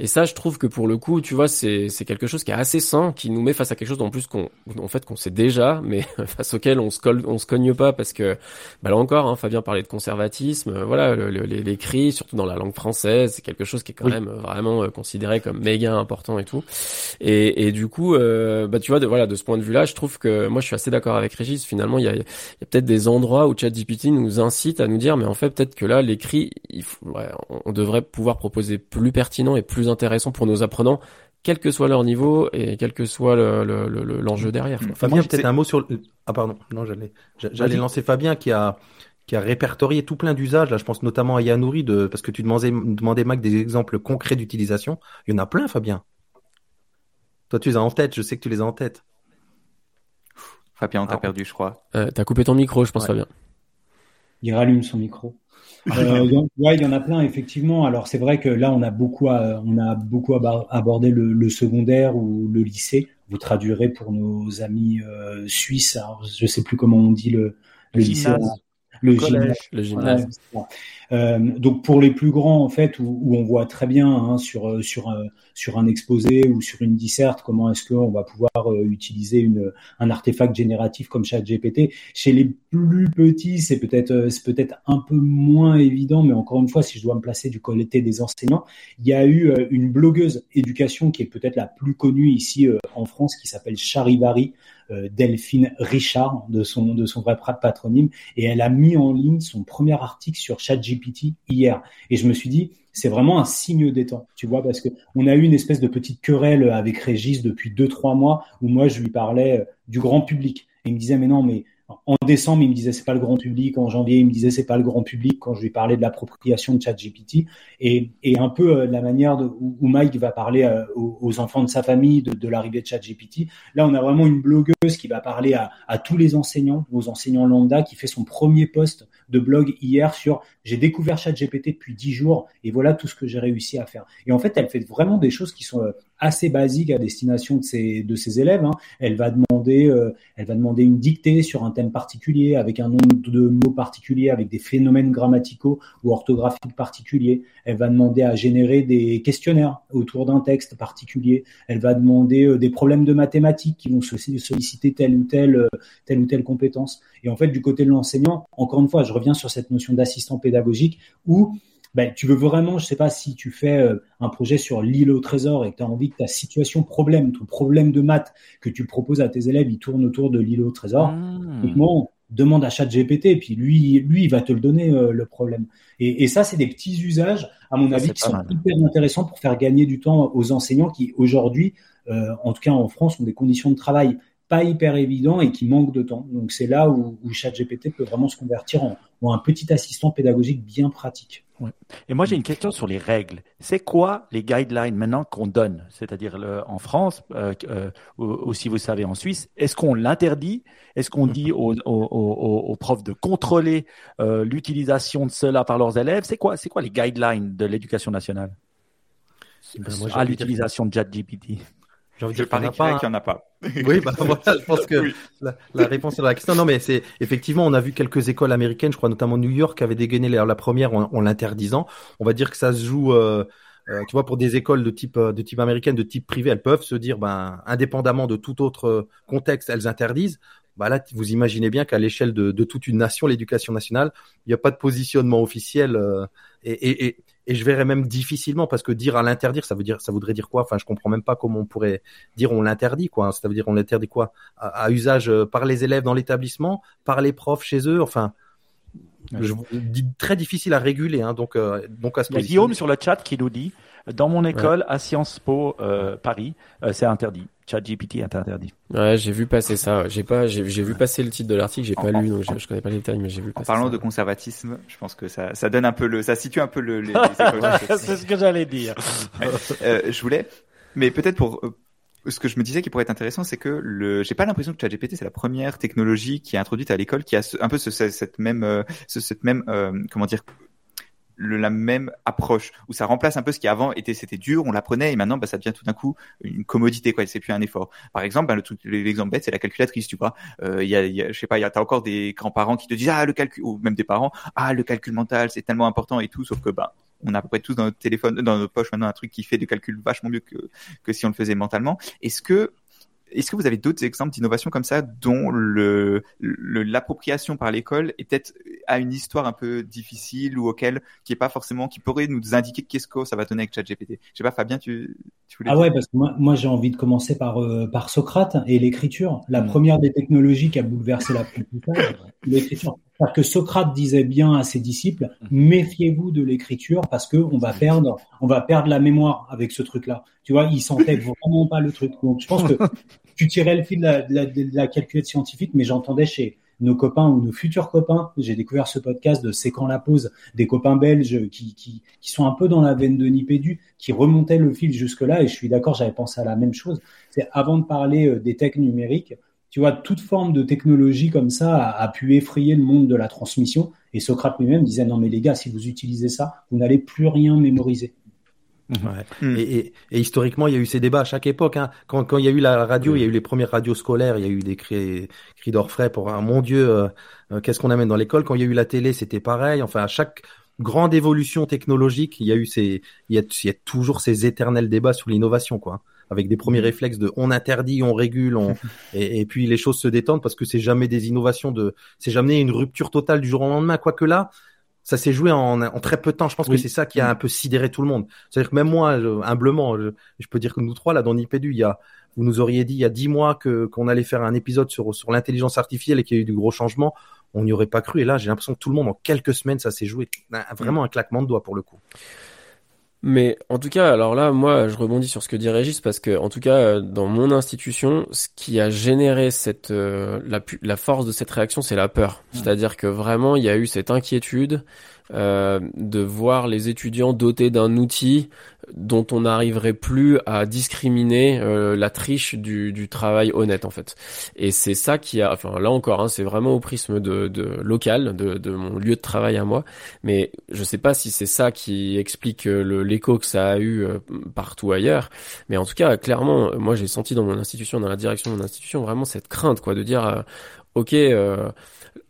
Et ça, je trouve que pour le coup, tu vois, c'est c'est quelque chose qui est assez sain, qui nous met face à quelque chose en plus qu'on en fait qu'on sait déjà, mais face auquel on se colle, on se cogne pas parce que bah là encore, hein, Fabien parlait de conservatisme, euh, voilà, le- le- les- l'écrit, surtout dans la langue française, c'est quelque chose qui est quand Oui. même euh, vraiment euh, considéré comme méga important et tout. Et, et du coup, euh, bah tu vois, de, voilà, de ce point de vue-là, je trouve que moi, je suis assez d'accord avec Régis. Finalement, il y a, y a peut-être des endroits où ChatGPT nous incite à nous dire, mais en fait, peut-être que là, l'écrit, il faut- ouais, on devrait pouvoir proposer plus pertinent et plus intéressant pour nos apprenants, quel que soit leur niveau et quel que soit le- le- le- le- l'enjeu derrière. quoi. Fabien, peut-être un mot sur. le- Ah pardon, non, j'allais, lancer Fabien qui a qui a répertorié tout plein d'usages. Là, je pense notamment à Yanouri de parce que tu demandais demandais Mac des exemples concrets d'utilisation. Il y en a plein, Fabien. Toi, tu les as en tête. Je sais que tu les as en tête. Fabien, on t'a Ah. perdu, je crois. Euh, T'as coupé ton micro, je pense, Ouais. Fabien. Il rallume son micro. Euh, il y en- ouais, il y en a plein effectivement. Alors c'est vrai que là on a beaucoup, à- on a beaucoup abordé le, le secondaire ou le lycée. Vous traduirez pour nos amis euh, suisses. Alors, je sais plus comment on dit le, le lycée. Gymnase. Le Collège. gymnase. Le gymnase. Euh, donc pour les plus grands en fait où, où on voit très bien hein, sur euh, sur euh, sur un exposé ou sur une disserte comment est-ce qu'on va pouvoir euh, utiliser une un artefact génératif comme ChatGPT chez les plus petits c'est peut-être c'est peut-être un peu moins évident mais encore une fois si je dois me placer du côté des enseignants il y a eu euh, une blogueuse éducation qui est peut-être la plus connue ici euh, en France qui s'appelle Charivari Delphine Richard de son de son vrai patronyme et elle a mis en ligne son premier article sur ChatGPT hier. Et je me suis dit, c'est vraiment un signe des temps, tu vois, parce que on a eu une espèce de petite querelle avec Régis depuis deux trois mois où moi je lui parlais euh, du grand public et il me disait mais non mais en décembre, il me disait c'est pas le grand public. En janvier, il me disait c'est pas le grand public quand je lui parlais de l'appropriation de ChatGPT et, et un peu euh, la manière de, où, Mike va parler euh, aux, enfants de sa famille de, de l'arrivée de ChatGPT. Là, on a vraiment une blogueuse qui va parler à, à tous les enseignants, aux enseignants lambda, qui fait son premier post de blog hier sur j'ai découvert ChatGPT depuis dix jours et voilà tout ce que j'ai réussi à faire. Et en fait, elle fait vraiment des choses qui sont euh, assez basiques à destination de ses, de ses élèves. Hein. Elle va demander, euh, elle va demander une dictée sur un thème particulier avec un nombre de mots particuliers, avec des phénomènes grammaticaux ou orthographiques particuliers. Elle va demander à générer des questionnaires autour d'un texte particulier. Elle va demander euh, des problèmes de mathématiques qui vont solliciter telle ou telle, euh, telle ou telle compétence. Et en fait, du côté de l'enseignant, encore une fois, je reviens sur cette notion d'assistant pédagogique où ben, tu veux vraiment, je sais pas si tu fais euh, un projet sur l'île au trésor et que tu as envie que ta situation problème, ton problème de maths que tu proposes à tes élèves, il tourne autour de l'île au trésor. Mmh. Demande à ChatGPT et puis lui, lui, il va te le donner euh, le problème. Et, et ça, c'est des petits usages, à mon Ça, avis, qui sont mal. hyper intéressants pour faire gagner du temps aux enseignants qui aujourd'hui, euh, en tout cas en France, ont des conditions de travail pas hyper évident et qui manque de temps. Donc c'est là où, où ChatGPT peut vraiment se convertir en, en, un petit assistant pédagogique bien pratique. Ouais. Et moi j'ai une question sur les règles. C'est quoi les guidelines maintenant qu'on donne? C'est-à-dire en France, euh, euh, ou, si vous savez en Suisse, est-ce qu'on l'interdit? Est-ce qu'on dit aux, aux, aux, aux, profs de contrôler euh, l'utilisation de cela par leurs élèves? C'est quoi, c'est quoi les guidelines de l'éducation nationale? Ben, moi, à l'utilisation de ChatGPT j'ai envie de dire qu'il n'y en a pas. Qu'il en a pas. oui, bah, voilà, je pense que la, la, réponse à la question. Non, mais c'est effectivement, on a vu quelques écoles américaines, je crois notamment New York, qui avaient dégainé la, la première en, en l'interdisant. On va dire que ça se joue. Euh, euh, tu vois, pour des écoles de type de type américaine, de type privé, elles peuvent se dire, ben, indépendamment de tout autre contexte, elles interdisent. Bah là, vous imaginez bien qu'à l'échelle de, de, toute une nation, l'éducation nationale, il n'y a pas de positionnement officiel. Euh, et, et, et, et, je verrais même difficilement parce que dire à l'interdire, ça veut dire, ça voudrait dire quoi? Enfin, je comprends même pas comment on pourrait dire on l'interdit quoi. Ça veut dire on l'interdit quoi? À, à, usage euh, par les élèves dans l'établissement, par les profs chez eux? Enfin, je, très difficile à réguler. Hein, donc, euh, donc à ce Il y a Guillaume sur le chat qui nous dit dans mon école ouais. à Sciences Po euh, Paris, euh, c'est interdit. ChatGPT est interdit. Ouais, j'ai vu passer ça. J'ai pas, j'ai vu passer le titre de l'article, j'ai pas lu, donc je, je, connais pas les détails, mais j'ai vu. En parlant ça. de conservatisme, je pense que ça, ça donne un peu le, ça situe un peu le. Les, les c'est ce que j'allais dire. euh, je voulais, mais peut-être pour ce que je me disais qui pourrait être intéressant, c'est que le, j'ai pas l'impression que ChatGPT c'est la première technologie qui est introduite à l'école qui a ce, un peu ce, cette même, ce, cette même, euh, comment dire, le, la même approche où ça remplace un peu ce qui avant était c'était dur, on l'apprenait et maintenant bah, ça devient tout d'un coup une commodité quoi, c'est plus un effort. Par exemple, bah, le l'exemple bête c'est la calculatrice, tu vois. Il euh, y, a, y a, je sais pas, il y a t'as encore des grands-parents qui te disent ah le calcul ou même des parents ah le calcul mental c'est tellement important et tout, sauf que bah on a à peu près tous dans notre téléphone, dans notre poche maintenant un truc qui fait des calculs vachement mieux que que si on le faisait mentalement. Est-ce que est-ce que vous avez d'autres exemples d'innovation comme ça dont le, l'appropriation par l'école est peut-être à une histoire un peu difficile ou auquel qui est pas forcément qui pourrait nous indiquer qu'est-ce que ça va donner avec ChatGPT? Je sais pas, Fabien, tu, tu voulais. Ah ouais, parce que moi, moi j'ai envie de commencer par euh, par Socrate et l'écriture, la mmh. première des technologies qui a bouleversé l'apprentissage, l'écriture. Parce que Socrate disait bien à ses disciples, méfiez-vous de l'écriture parce que on va perdre, on va perdre la mémoire avec ce truc-là. Tu vois, il sentait vraiment pas le truc. Donc, je pense que tu tirais le fil de la, de la, de la calculette scientifique, mais j'entendais chez nos copains ou nos futurs copains. J'ai découvert ce podcast de C'est quand la pause, des copains belges qui, qui, qui sont un peu dans la veine de Nipédu, qui remontaient le fil jusque-là. Et je suis d'accord, j'avais pensé à la même chose. C'est avant de parler des techs numériques, tu vois, toute forme de technologie comme ça a, a, pu effrayer le monde de la transmission. Et Socrate lui-même disait non mais les gars, si vous utilisez ça, vous n'allez plus rien mémoriser. Ouais. Mmh. Et, et, et, historiquement, il y a eu ces débats à chaque époque. Hein. Quand, quand il y a eu la radio, mmh. il y a eu les premières radios scolaires, il y a eu des cris, cris d'orfraie pour un mon Dieu, euh, euh, qu'est-ce qu'on amène dans l'école? Quand il y a eu la télé, c'était pareil. Enfin, à chaque grande évolution technologique, il y a eu ces, il y a, il y a toujours ces éternels débats sur l'innovation, quoi avec des premiers mmh. réflexes de on interdit, on régule, on... et, et, puis les choses se détendent parce que c'est jamais des innovations de, c'est jamais une rupture totale du jour au lendemain. Quoique là, ça s'est joué en, en, très peu de temps. Je pense oui. que c'est ça qui a un peu sidéré tout le monde. C'est-à-dire que même moi, je, humblement, je, je, peux dire que nous trois là dans Nipédu, il y a, vous nous auriez dit il y a dix mois que qu'on allait faire un épisode sur sur l'intelligence artificielle et qu'il y a eu du gros changement. On n'y aurait pas cru. Et là, j'ai l'impression que tout le monde en quelques semaines, ça s'est joué. Vraiment un claquement de doigts pour le coup. Mais en tout cas, alors là, moi, je rebondis sur ce que dit Régis parce que, en tout cas, dans mon institution, ce qui a généré cette euh, la, la force de cette réaction, c'est la peur. C'est-à-dire que vraiment, il y a eu cette inquiétude euh, de voir les étudiants dotés d'un outil dont on n'arriverait plus à discriminer euh, la triche du, du, travail honnête en fait. Et c'est ça qui a, enfin là encore, hein, c'est vraiment au prisme de, de local, de, de, mon lieu de travail à moi. Mais je sais pas si c'est ça qui explique euh, l'écho que ça a eu euh, partout ailleurs. Mais en tout cas, clairement, moi j'ai senti dans mon institution, dans la direction de mon institution, vraiment cette crainte quoi, de dire, euh, ok,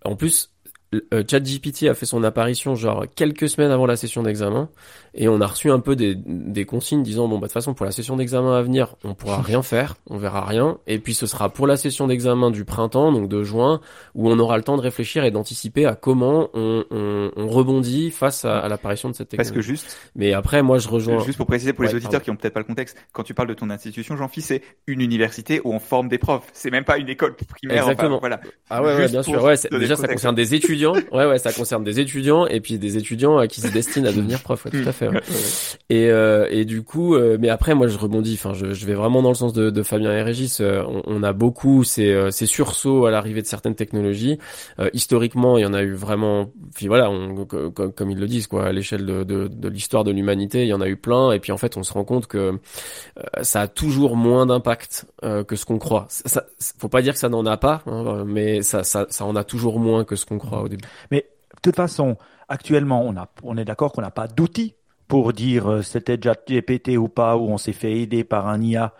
en plus euh, ChatGPT a fait son apparition genre quelques semaines avant la session d'examen et on a reçu un peu des, des consignes disant bon bah de toute façon pour la session d'examen à venir on pourra rien faire, on verra rien et puis ce sera pour la session d'examen du printemps donc de juin où on aura le temps de réfléchir et d'anticiper à comment on, on, on, rebondit face à, à l'apparition de cette technologie. Parce que juste. Mais après moi je rejoins. Juste pour préciser pour les auditeurs pardon. qui ont peut-être pas le contexte, quand tu parles de ton institution Jean-Philippe c'est une université où on forme des profs, c'est même pas une école primaire. Exactement. Enfin, voilà. Ah ouais, ouais bien sûr ouais déjà ça concerne des étudiants étudiants. Ouais, ouais, ça concerne des étudiants et puis des étudiants qui se destinent à devenir prof. Ouais, tout à fait. Et et du coup, mais après, moi, je rebondis. Enfin, je, je vais vraiment dans le sens de, de Fabien et Régis. On, on a beaucoup ces, ces sursauts à l'arrivée de certaines technologies. historiquement, il y en a eu vraiment. Puis voilà, on, comme, comme ils le disent, quoi, à l'échelle de, l'histoire de l'humanité, il y en a eu plein. Et puis en fait, on se rend compte que ça a toujours moins d'impact que ce qu'on croit. Ça, faut pas dire que ça n'en a pas, hein, mais ça, ça, ça en a toujours moins que ce qu'on croit au début. Mais de toute façon, actuellement, on, a, on est d'accord qu'on n'a pas d'outils pour dire euh, c'était déjà GPT ou pas, ou on s'est fait aider par un IA.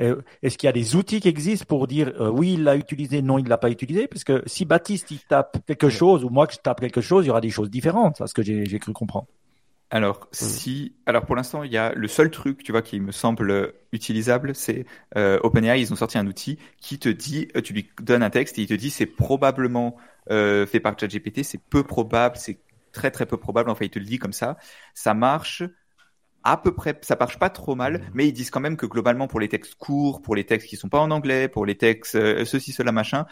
Euh, est-ce qu'il y a des outils qui existent pour dire euh, oui, il l'a utilisé, non, il l'a pas utilisé? Parce que si Baptiste il tape quelque chose ou moi que je tape quelque chose, il y aura des choses différentes. C'est ce que j'ai cru comprendre. Alors, mm. si, alors pour l'instant, il y a le seul truc, tu vois, qui me semble utilisable, c'est euh, OpenAI. Ils ont sorti un outil qui te dit, euh, tu lui donnes un texte et il te dit c'est probablement euh, fait par ChatGPT, c'est peu probable, c'est très très peu probable. Enfin, il te le dit comme ça. Ça marche à peu près, ça marche pas trop mal, mm. mais ils disent quand même que globalement pour les textes courts, pour les textes qui sont pas en anglais, pour les textes euh, ceci cela machin,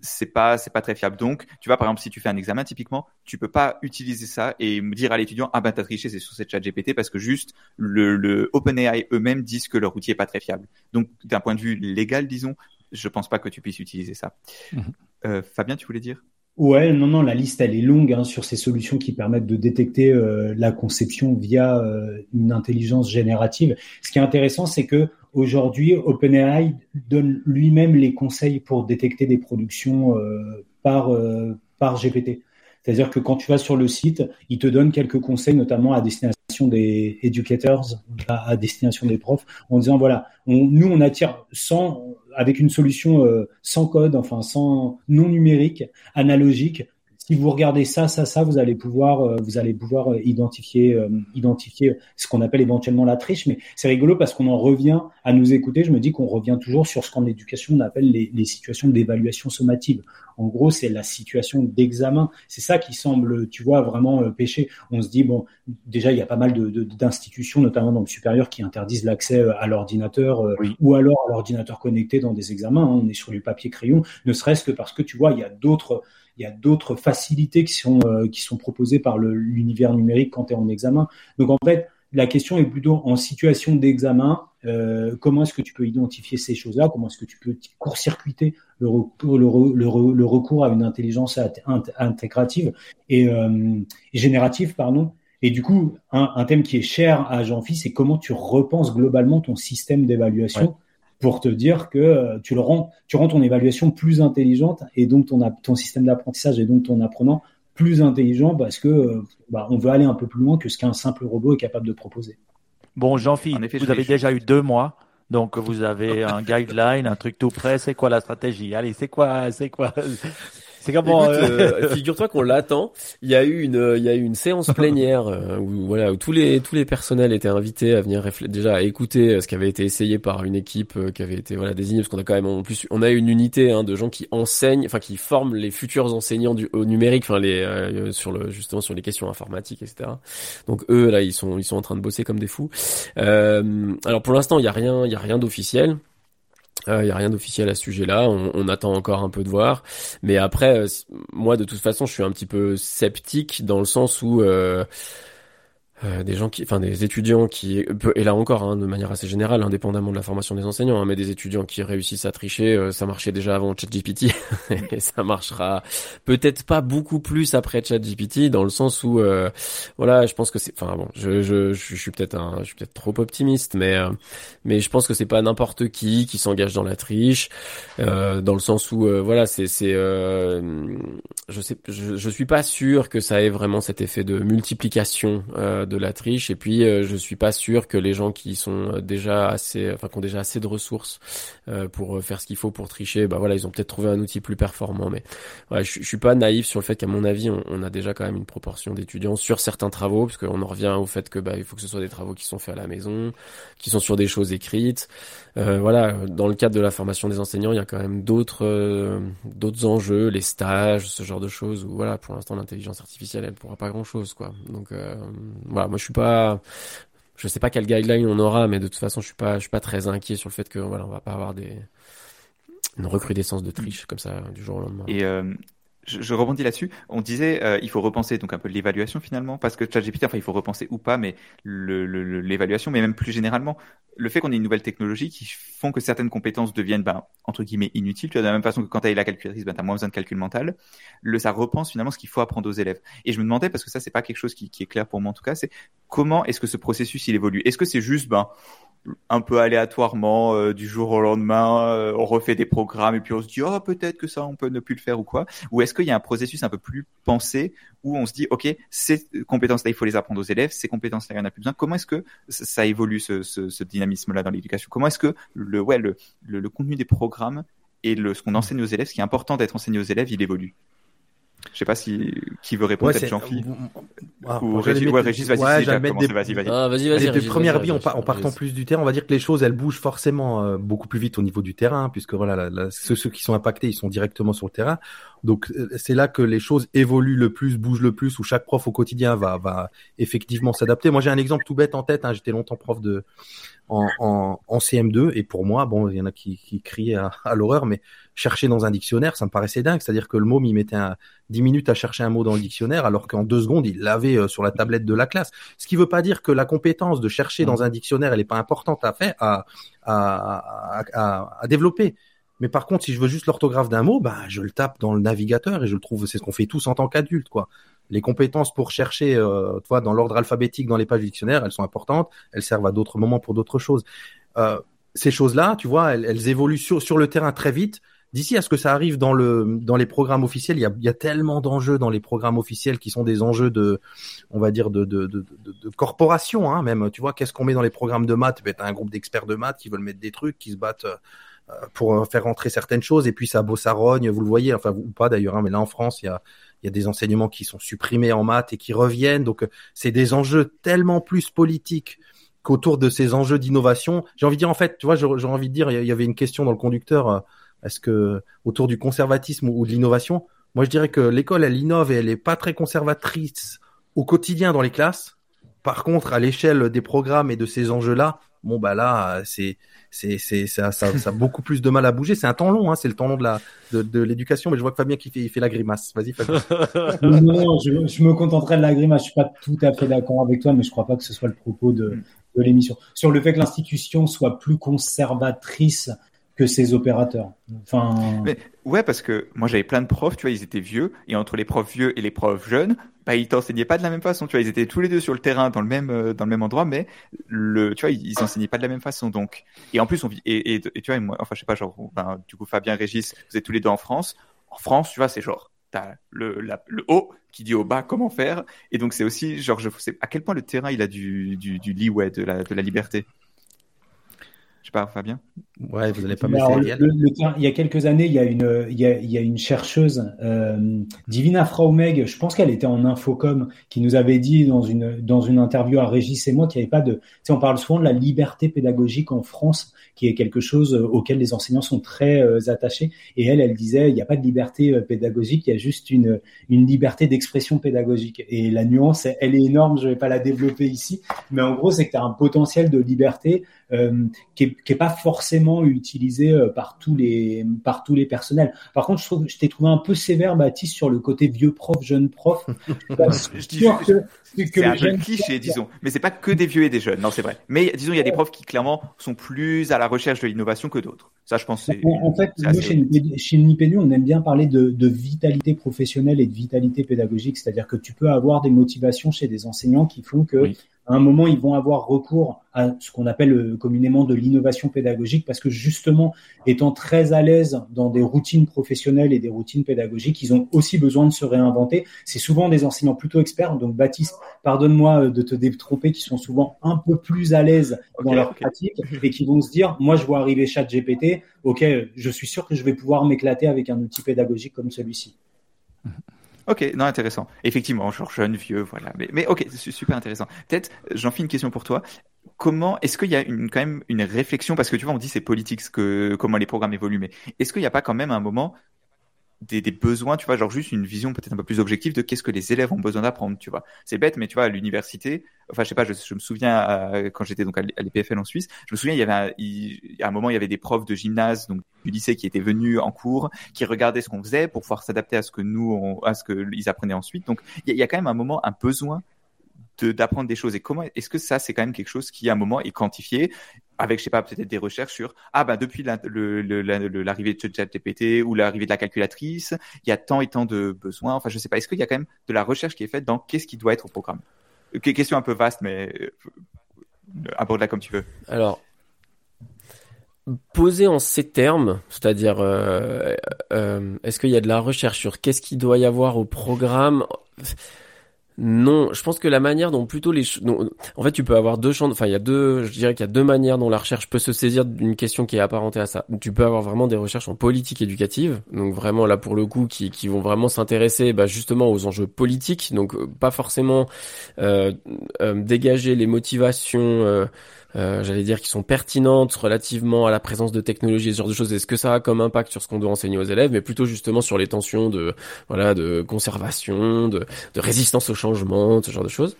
c'est pas c'est pas très fiable. Donc, tu vois par exemple si tu fais un examen typiquement, tu peux pas utiliser ça et me dire à l'étudiant ah ben t'as triché, c'est sur cette chat GPT parce que juste le, le OpenAI eux-mêmes disent que leur outil est pas très fiable. Donc d'un point de vue légal, disons, je pense pas que tu puisses utiliser ça. Mhm. Euh, Fabien, tu voulais dire? Ouais, non, non, la liste elle est longue hein, sur ces solutions qui permettent de détecter euh, la conception via euh, une intelligence générative. Ce qui est intéressant, c'est que Aujourd'hui, OpenAI donne lui-même les conseils pour détecter des productions euh, par, euh, par GPT. C'est-à-dire que quand tu vas sur le site, il te donne quelques conseils, notamment à destination des educators, à, destination des profs, en disant voilà, nous on attire sans, avec une solution euh, sans code, enfin sans non numérique, analogique, si vous regardez ça, ça, ça, vous allez pouvoir, euh, vous allez pouvoir euh, identifier, euh, identifier ce qu'on appelle éventuellement la triche. Mais c'est rigolo parce qu'on en revient à nous écouter. Je me dis qu'on revient toujours sur ce qu'en éducation on appelle les, les situations d'évaluation sommative. En gros, c'est la situation d'examen. C'est ça qui semble, tu vois, vraiment péché. On se dit bon, déjà il y a pas mal d'institutions, de, notamment dans le supérieur, qui interdisent l'accès à l'ordinateur ou alors à l'ordinateur connecté dans des examens. Hein. On est sur du papier crayon, ne serait-ce que parce que tu vois, il y a d'autres il y a d'autres facilités qui sont, euh, qui sont proposées par l'univers numérique quand tu es en examen. Donc en fait, la question est plutôt en situation d'examen, euh, comment est-ce que tu peux identifier ces choses-là? Comment est-ce que tu peux court-circuiter le, recours à une intelligence intégrative et, euh, générative, pardon. Et du coup, un, thème qui est cher à Jean-Philippe, c'est comment tu repenses globalement ton système d'évaluation pour te dire que euh, tu le rends, tu rends ton évaluation plus intelligente et donc ton, ton système d'apprentissage et donc ton apprenant plus intelligent parce que euh, bah, on veut aller un peu plus loin que ce qu'un simple robot est capable de proposer. Bon, Jean-Philippe, vous avez déjà eu deux mois. Donc vous avez un guideline, un truc tout prêt. C'est quoi la stratégie? Allez, c'est quoi, c'est quoi? C'est comment euh, euh, Figure-toi qu'on l'attend. Il y a eu une, il y a eu une séance plénière euh, où voilà où tous les tous les personnels étaient invités à venir déjà à écouter ce qui avait été essayé par une équipe qui avait été voilà désignée parce qu'on a quand même en plus on a une unité hein, de gens qui enseignent, enfin qui forment les futurs enseignants du au numérique, enfin les sur le justement sur les questions informatiques etc. Donc eux là ils sont ils sont en train de bosser comme des fous. alors pour l'instant il y a rien il y a rien d'officiel. Il euh, n'y a rien d'officiel à ce sujet-là. On, on, attend encore un peu de voir. Mais après, euh, moi, de toute façon, je suis un petit peu sceptique dans le sens où euh, euh, des gens qui, enfin des étudiants qui, et là encore, hein, de manière assez générale, indépendamment de la formation des enseignants, hein, mais des étudiants qui réussissent à tricher, euh, ça marchait déjà avant ChatGPT et ça marchera peut-être pas beaucoup plus après ChatGPT, dans le sens où, euh, voilà, je pense que c'est, enfin bon, je, je, je, suis peut-être un, je suis peut-être trop optimiste, mais mais je pense que c'est pas n'importe qui qui s'engage dans la triche, dans le sens où, voilà, c'est c'est, je sais, je, je suis pas sûr que ça ait vraiment cet effet de multiplication de la triche. Et puis euh, je suis pas sûr que les gens qui sont euh, déjà assez enfin qui ont déjà assez de ressources euh, pour faire ce qu'il faut pour tricher bah voilà ils ont peut-être trouvé un outil plus performant. Mais ouais, je, je suis pas naïf sur le fait qu'à mon avis on, a déjà quand même une proportion d'étudiants sur certains travaux parce qu'on en revient au fait que bah il faut que ce soit des travaux qui sont faits à la maison qui sont sur des choses écrites. Voilà dans le cadre de la formation des enseignants il y a quand même d'autres d'autres enjeux les stages ce genre de choses où voilà pour l'instant l'intelligence artificielle elle pourra pas grand chose quoi. Donc voilà moi je suis pas je sais pas quel guideline on aura, mais de toute façon, je suis pas, suis pas très inquiet sur le fait que voilà, on va pas avoir des une recrudescence de triche comme ça du jour au lendemain. Euh, je, je rebondis là-dessus. On disait, euh, il faut repenser donc un peu l'évaluation finalement, parce que ChatGPT, enfin, il faut repenser ou pas, mais l'évaluation, mais même plus généralement, le fait qu'on ait une nouvelle technologie qui font que certaines compétences deviennent, ben, entre guillemets, inutiles. Tu de la même façon que quand tu as la calculatrice, ben, tu as moins besoin de calcul mental. Le, ça repense finalement ce qu'il faut apprendre aux élèves. Et je me demandais, parce que ça, c'est pas quelque chose qui, qui est clair pour moi en tout cas, c'est comment est-ce que ce processus il évolue? Est-ce que c'est juste, ben, un peu aléatoirement euh, du jour au lendemain, euh, on refait des programmes et puis on se dit oh peut-être que ça on peut ne plus le faire ou quoi. Ou est-ce qu'il y a un processus un peu plus pensé où on se dit ok ces compétences-là il faut les apprendre aux élèves, ces compétences-là il n'y en a plus besoin. Comment est-ce que ça évolue ce, ce dynamisme-là dans l'éducation? Comment est-ce que le, contenu des programmes et le, ce qu'on enseigne aux élèves, ce qui est important d'être enseigné aux élèves, il évolue? Je sais pas si qui veut répondre, ouais, Jean-Philippe ah, ou Régis, ouais, Régis, vas-y, ouais, vas-y, vas-y. Vas-y, vas-y. Ah, vas-y, vas-y. Depuis première vie, en, en partant plus du terrain, on va dire que les choses, elles bougent forcément euh, beaucoup plus vite au niveau du terrain, puisque voilà, ceux, ceux, qui sont impactés, ils sont directement sur le terrain. Donc euh, c'est là que les choses évoluent le plus, bougent le plus, où chaque prof au quotidien va, va effectivement s'adapter. Moi, j'ai un exemple tout bête en tête. Hein, J'étais longtemps prof de en, en, en, CM2 et pour moi, bon, il y en a qui, qui crient à, à l'horreur, mais chercher dans un dictionnaire, ça me paraissait dingue. C'est-à-dire que le mot, il mettait un, 10 minutes à chercher un mot dans le dictionnaire, alors qu'en deux secondes, il l'avait euh, sur la tablette de la classe. Ce qui veut pas dire que la compétence de chercher dans un dictionnaire, elle est pas importante à faire, à, à, à, à développer. Mais par contre, si je veux juste l'orthographe d'un mot, bah, je le tape dans le navigateur et je le trouve. C'est ce qu'on fait tous en tant qu'adultes, quoi. Les compétences pour chercher, euh, toi, dans l'ordre alphabétique dans les pages du dictionnaire, elles sont importantes. Elles servent à d'autres moments pour d'autres choses. Euh, ces choses-là, tu vois, elles, elles évoluent sur, le terrain très vite. D'ici à ce que ça arrive dans le dans les programmes officiels, il y a, tellement d'enjeux dans les programmes officiels qui sont des enjeux de, on va dire de de, de, de, de corporation, hein, même. Tu vois, qu'est-ce qu'on met dans les programmes de maths? Ben, t'as un groupe d'experts de maths qui veulent mettre des trucs, qui se battent euh, pour euh, faire rentrer certaines choses. Et puis ça rogne, vous le voyez enfin ou pas d'ailleurs hein, mais là en France il y a il y a des enseignements qui sont supprimés en maths et qui reviennent. Donc euh, c'est des enjeux tellement plus politiques qu'autour de ces enjeux d'innovation. J'ai envie de dire en fait tu vois j'ai envie de dire il y avait une question dans le conducteur est-ce que autour du conservatisme ou de l'innovation moi je dirais que l'école elle innove et elle est pas très conservatrice au quotidien dans les classes. Par contre à l'échelle des programmes et de ces enjeux là bon bah là c'est c'est c'est ça, ça, ça a beaucoup plus de mal à bouger. C'est un temps long hein, c'est le temps long de la de, de l'éducation mais je vois que Fabien qui fait il fait la grimace. Vas-y Fabien. Non, je, je, me contenterai de la grimace. Je suis pas tout à fait d'accord avec toi mais je crois pas que ce soit le propos de, de l'émission. Sur le fait que l'institution soit plus conservatrice que ses opérateurs. Enfin. Mais, ouais, parce que moi j'avais plein de profs, tu vois, ils étaient vieux, et entre les profs vieux et les profs jeunes, bah ils t'enseignaient pas de la même façon, tu vois, ils étaient tous les deux sur le terrain dans le même euh, dans le même endroit, mais le, tu vois, ils, enseignaient pas de la même façon, donc. Et en plus, on vit, et, tu vois, moi, enfin je sais pas, genre, ben, du coup Fabien, Régis, vous êtes tous les deux en France. En France, tu vois, c'est genre t'as le, le haut qui dit au bas comment faire, et donc c'est aussi genre je sais à quel point le terrain il a du du, du leeway de la de la liberté. Je sais pas, Fabien. Ouais, vous n'allez pas me faire Il y a quelques années, il y a une, il y a, il y a une chercheuse, euh, Divina Fraumeg, je pense qu'elle était en Infocom, qui nous avait dit dans une, dans une interview à Régis et moi qu'il n'y avait pas de. Tu sais, on parle souvent de la liberté pédagogique en France, qui est quelque chose auquel les enseignants sont très euh, attachés. Et elle, elle disait, il n'y a pas de liberté euh, pédagogique, il y a juste une, une liberté d'expression pédagogique. Et la nuance, elle est énorme, je vais pas la développer ici, mais en gros, c'est que tu as un potentiel de liberté qui, est, qui est pas forcément utilisé euh, par tous les par tous les personnels. Par contre, je trouve je t'ai trouvé un peu sévère, Baptiste, sur le côté vieux prof, jeune prof. je dis que, c'est un peu cliché, disons. Mais c'est pas que des vieux et des jeunes. Non, c'est vrai. Mais disons, il y a des profs qui clairement sont plus à la recherche de l'innovation que d'autres. Ça, je pense. En, en fait, nous, chez, chez Nipédu, on aime bien parler de, de vitalité professionnelle et de vitalité pédagogique. C'est-à-dire que tu peux avoir des motivations chez des enseignants qui font que oui à un moment, ils vont avoir recours à ce qu'on appelle euh, communément de l'innovation pédagogique parce que justement, étant très à l'aise dans des routines professionnelles et des routines pédagogiques, ils ont aussi besoin de se réinventer. C'est souvent des enseignants plutôt experts. Donc, Baptiste, pardonne-moi euh, de te détromper, qui sont souvent un peu plus à l'aise dans leur pratique et qui vont se dire, moi, je vois arriver ChatGPT, ok, je suis sûr que je vais pouvoir m'éclater avec un outil pédagogique comme celui-ci. Ok, non, intéressant. Effectivement, genre jeune, vieux, voilà. Mais, mais ok, c'est super intéressant. Peut-être, j'en fais une question pour toi. Comment, est-ce qu'il y a une, quand même une réflexion, parce que tu vois, on dit c'est politique, que, comment les programmes évoluent, mais est-ce qu'il n'y a pas quand même un moment des, besoins, tu vois, genre juste une vision peut-être un peu plus objective de qu'est-ce que les élèves ont besoin d'apprendre, tu vois. C'est bête, mais tu vois, à l'université, enfin, je sais pas, je, me souviens à, quand j'étais donc à l'EPFL en Suisse, je me souviens, il y avait un, à un moment, il y avait des profs de gymnase, donc du lycée qui étaient venus en cours, qui regardaient ce qu'on faisait pour pouvoir s'adapter à ce que nous, à ce que ils apprenaient ensuite. Donc il y, y, a quand même un moment, un besoin d'apprendre des choses. Et comment est-ce que ça, c'est quand même quelque chose qui, à un moment, est quantifié avec, je sais pas, peut-être des recherches sur ah ben depuis l'arrivée la, de ChatGPT ou l'arrivée de la calculatrice, il y a tant et tant de besoins. Enfin, je sais pas. Est-ce qu'il y a quand même de la recherche qui est faite dans qu'est-ce qui doit être au programme? Question un peu vaste, mais euh, aborde-la comme tu veux. Alors, Posé en ces termes, c'est-à-dire euh, euh, est-ce qu'il y a de la recherche sur qu'est-ce qu'il doit y avoir au programme? Non, je pense que la manière dont plutôt les, en fait, tu peux avoir deux champs. Enfin, il y a deux, je dirais qu'il y a deux manières dont la recherche peut se saisir d'une question qui est apparentée à ça. Tu peux avoir vraiment des recherches en politique éducative, donc vraiment là pour le coup, qui, qui vont vraiment s'intéresser, bah, justement aux enjeux politiques, donc euh, pas forcément euh, euh, dégager les motivations. Euh, euh, j'allais dire, qui sont pertinentes relativement à la présence de technologies ce genre de choses. Est-ce que ça a comme impact sur ce qu'on doit enseigner aux élèves, mais plutôt justement sur les tensions de voilà de conservation, de, de résistance au changement, ce genre de choses?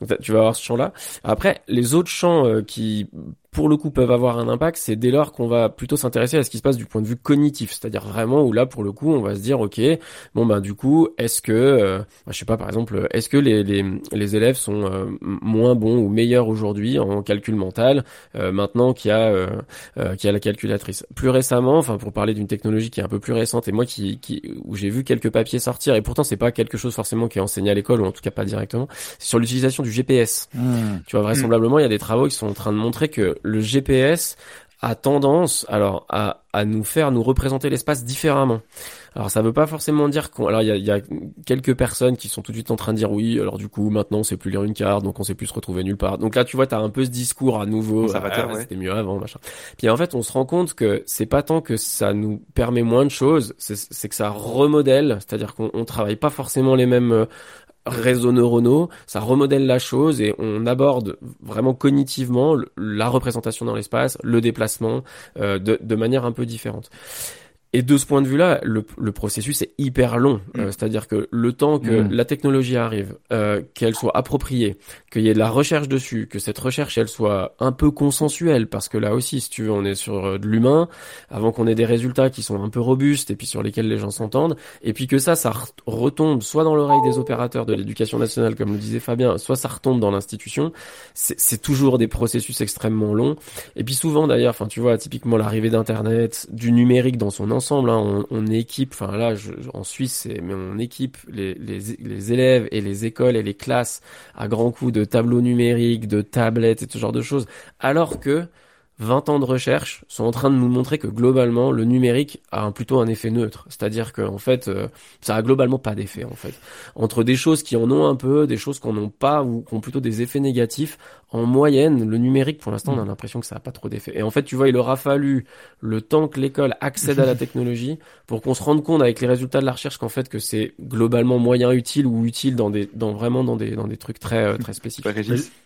Donc tu vas avoir ce champ-là. Après, les autres champs euh, qui pour le coup peuvent avoir un impact, c'est dès lors qu'on va plutôt s'intéresser à ce qui se passe du point de vue cognitif, c'est-à-dire vraiment où là pour le coup on va se dire ok bon ben du coup est-ce que euh, je sais pas par exemple est-ce que les, les, les élèves sont euh, moins bons ou meilleurs aujourd'hui en calcul mental euh, maintenant qu'il y a euh, qu'il y a la calculatrice? Plus récemment, enfin pour parler d'une technologie qui est un peu plus récente et moi qui, qui où j'ai vu quelques papiers sortir et pourtant c'est pas quelque chose forcément qui est enseigné à l'école ou en tout cas pas directement, c'est sur l'utilisation du GPS. Mmh. Tu vois vraisemblablement il y a des travaux qui sont en train de montrer que le GPS a tendance alors à, à nous faire nous représenter l'espace différemment. Alors ça veut pas forcément dire qu'on alors il y a, y a, quelques personnes qui sont tout de suite en train de dire oui alors du coup maintenant on sait plus lire une carte donc on sait plus se retrouver nulle part. Donc là tu vois tu as un peu ce discours à nouveau ça ah, ouais. c'était mieux avant machin. Puis en fait on se rend compte que c'est pas tant que ça nous permet moins de choses, c'est que ça remodèle, c'est-à-dire qu'on travaille pas forcément les mêmes euh, réseaux neuronaux, ça remodèle la chose et on aborde vraiment cognitivement la représentation dans l'espace, le déplacement euh, de, de manière un peu différente. Et de ce point de vue-là, le, le, processus est hyper long. Euh, mm. C'est-à-dire que le temps que mm. la technologie arrive, euh, qu'elle soit appropriée, qu'il y ait de la recherche dessus, que cette recherche elle soit un peu consensuelle, parce que là aussi, si tu veux, on est sur euh, de l'humain, avant qu'on ait des résultats qui sont un peu robustes et puis sur lesquels les gens s'entendent, et puis que ça, ça retombe soit dans l'oreille des opérateurs de l'éducation nationale, comme le disait Fabien, soit ça retombe dans l'institution. C'est toujours des processus extrêmement longs. Et puis souvent d'ailleurs, enfin tu vois, typiquement l'arrivée d'Internet, du numérique dans son ensemble ensemble. Hein, on, équipe, enfin là, en Suisse, mais on équipe les, élèves et les écoles et les classes à grands coups de tableaux numériques, de tablettes et ce genre de choses, alors que 20 ans de recherche sont en train de nous montrer que globalement le numérique a un, plutôt un effet neutre, c'est-à-dire que en fait euh, ça a globalement pas d'effet en fait. Entre des choses qui en ont un peu, des choses qui en ont pas ou qui ont plutôt des effets négatifs, en moyenne le numérique pour l'instant on a mm. l'impression que ça a pas trop d'effet. Et en fait tu vois il aura fallu le temps que l'école accède à la technologie pour qu'on se rende compte avec les résultats de la recherche qu'en fait que c'est globalement moyen utile ou utile dans des dans vraiment dans des dans des trucs très euh, très spécifiques.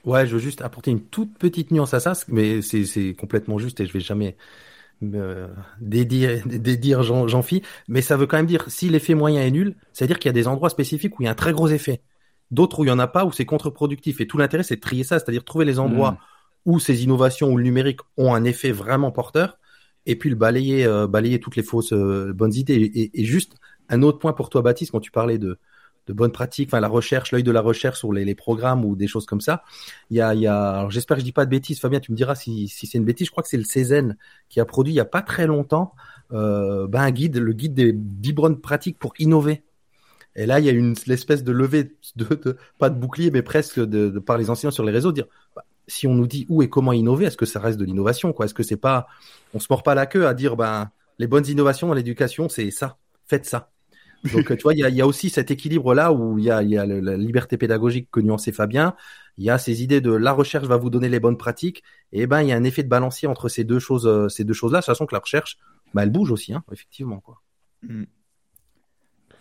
Ouais, je veux juste apporter une toute petite nuance à ça, mais c'est c'est complètement juste et je vais jamais me dédire, dédire Jean, Jean mais ça veut quand même dire si l'effet moyen est nul, c'est-à-dire qu'il y a des endroits spécifiques où il y a un très gros effet, d'autres où il y en a pas, où c'est contre-productif. Et tout l'intérêt, c'est de trier ça, c'est-à-dire trouver les endroits mmh. où ces innovations ou le numérique ont un effet vraiment porteur, et puis le balayer, euh, balayer toutes les fausses euh, bonnes idées. Et, et, juste un autre point pour toi, Baptiste, quand tu parlais de de bonnes pratiques, enfin la recherche, l'œil de la recherche sur les, les, programmes ou des choses comme ça. Il y a, il y a alors j'espère que je dis pas de bêtises, Fabien, tu me diras si, si c'est une bêtise. Je crois que c'est le Cézanne qui a produit il y a pas très longtemps euh, ben un guide, le guide des dix bonnes pratiques pour innover. Et là, il y a une l'espèce de levée de, pas de bouclier, mais presque de, de, par les enseignants sur les réseaux, dire bah, si on nous dit où et comment innover, est-ce que ça reste de l'innovation, quoi? Est-ce que c'est pas, on se mord pas la queue à dire ben les bonnes innovations dans l'éducation, c'est ça, faites ça. Donc, tu vois, il y a, y a, aussi cet équilibre-là où il y a, y a la liberté pédagogique que nuançait Fabien. Il y a ces idées de la recherche va vous donner les bonnes pratiques. Et ben, il y a un effet de balancier entre ces deux choses, euh, ces deux. De toute façon, que la recherche, bah, elle bouge aussi, hein, effectivement, quoi. Mm.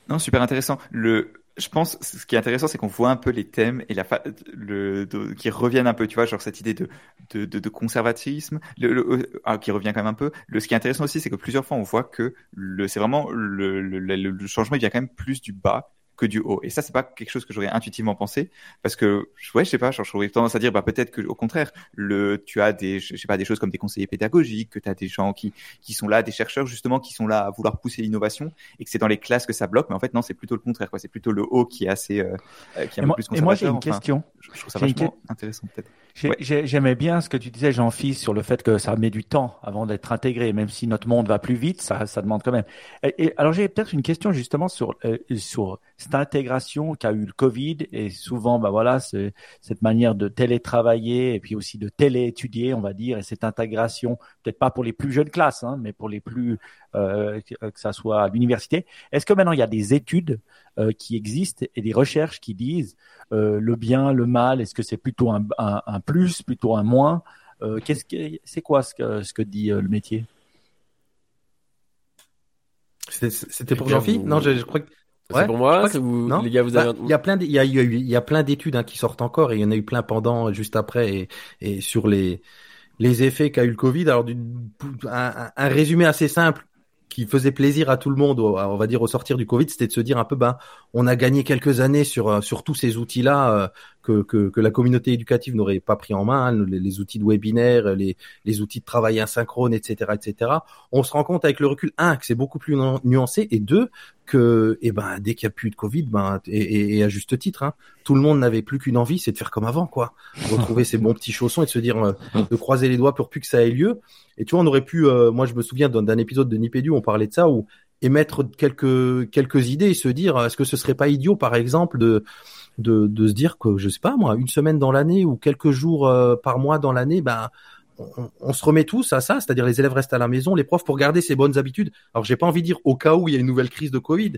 Non, super intéressant. Le, je pense, ce qui est intéressant, c'est qu'on voit un peu les thèmes et la le, qui reviennent un peu, tu vois, genre cette idée de, de, de, conservatisme, le, ah, qui revient quand même un peu. Le, ce qui est intéressant aussi, c'est que plusieurs fois, on voit que le, c'est vraiment le, le, le, changement, il vient quand même plus du bas que du haut. Et ça, c'est pas quelque chose que j'aurais intuitivement pensé, parce que ouais, je sais pas, j'aurais tendance à dire bah peut-être que au contraire, le tu as des je sais pas des choses comme des conseillers pédagogiques, que tu as des gens qui qui sont là, des chercheurs justement qui sont là à vouloir pousser l'innovation et que c'est dans les classes que ça bloque, mais en fait non, c'est plutôt le contraire quoi, c'est plutôt le haut qui est assez euh, qui est un peu plus conservateur. Et moi j'ai une question. Je, trouve ça vachement intéressant peut-être. J'aimais bien ce que tu disais, Jean-Fils, sur le fait que ça met du temps avant d'être intégré, même si notre monde va plus vite, ça, ça demande quand même. Et, alors j'ai peut-être une question justement sur euh, sur cette intégration qu'a eu le Covid. Et souvent, bah voilà, cette manière de télétravailler et puis aussi de téléétudier, on va dire, et cette intégration, peut-être pas pour les plus jeunes classes, hein, mais pour les plus euh, que ça soit à l'université. Est-ce que maintenant il y a des études euh, qui existent et des recherches qui disent euh, le bien, le mal Est-ce que c'est plutôt un, un, un, plus, plutôt un moins euh, Qu'est-ce que c'est quoi ce que ce que dit euh, le métier? C'était pour Jean-Philippe? Non, je, je, crois que c'est pour moi, que... vous, non les gars, vous bah, avez. Il y a plein, il y a, il y a plein d'études hein, qui sortent encore et il y en a eu plein pendant, juste après et, et sur les les effets qu'a eu le Covid. Alors, un, un, résumé assez simple qui faisait plaisir à tout le monde, on va dire au sortir du Covid, c'était de se dire un peu, ben, on a gagné quelques années sur euh, sur tous ces outils-là euh, que, que, que la communauté éducative n'aurait pas pris en main, hein, les, outils de webinaire, les, les outils de travail asynchrone, etc., etc. On se rend compte avec le recul, un, que c'est beaucoup plus nuancé, et deux, que, eh ben, dès qu'il y a plus de Covid, ben, et, et, à juste titre, hein, tout le monde n'avait plus qu'une envie, c'est de faire comme avant, quoi, retrouver ses bons petits chaussons et de se dire, euh, de croiser les doigts pour plus que ça ait lieu. Et tu vois, on aurait pu, euh, moi je me souviens d'un épisode de Nipédu, on parlait de ça, où émettre quelques quelques idées et se dire, est-ce que ce serait pas idiot, par exemple, de de, de se dire que je sais pas moi, une semaine dans l'année ou quelques jours euh, par mois dans l'année, ben on, on, se remet tous à ça, c'est-à-dire les élèves restent à la maison, les profs pour garder ces bonnes habitudes. Alors j'ai pas envie de dire au cas où il y a une nouvelle crise de Covid,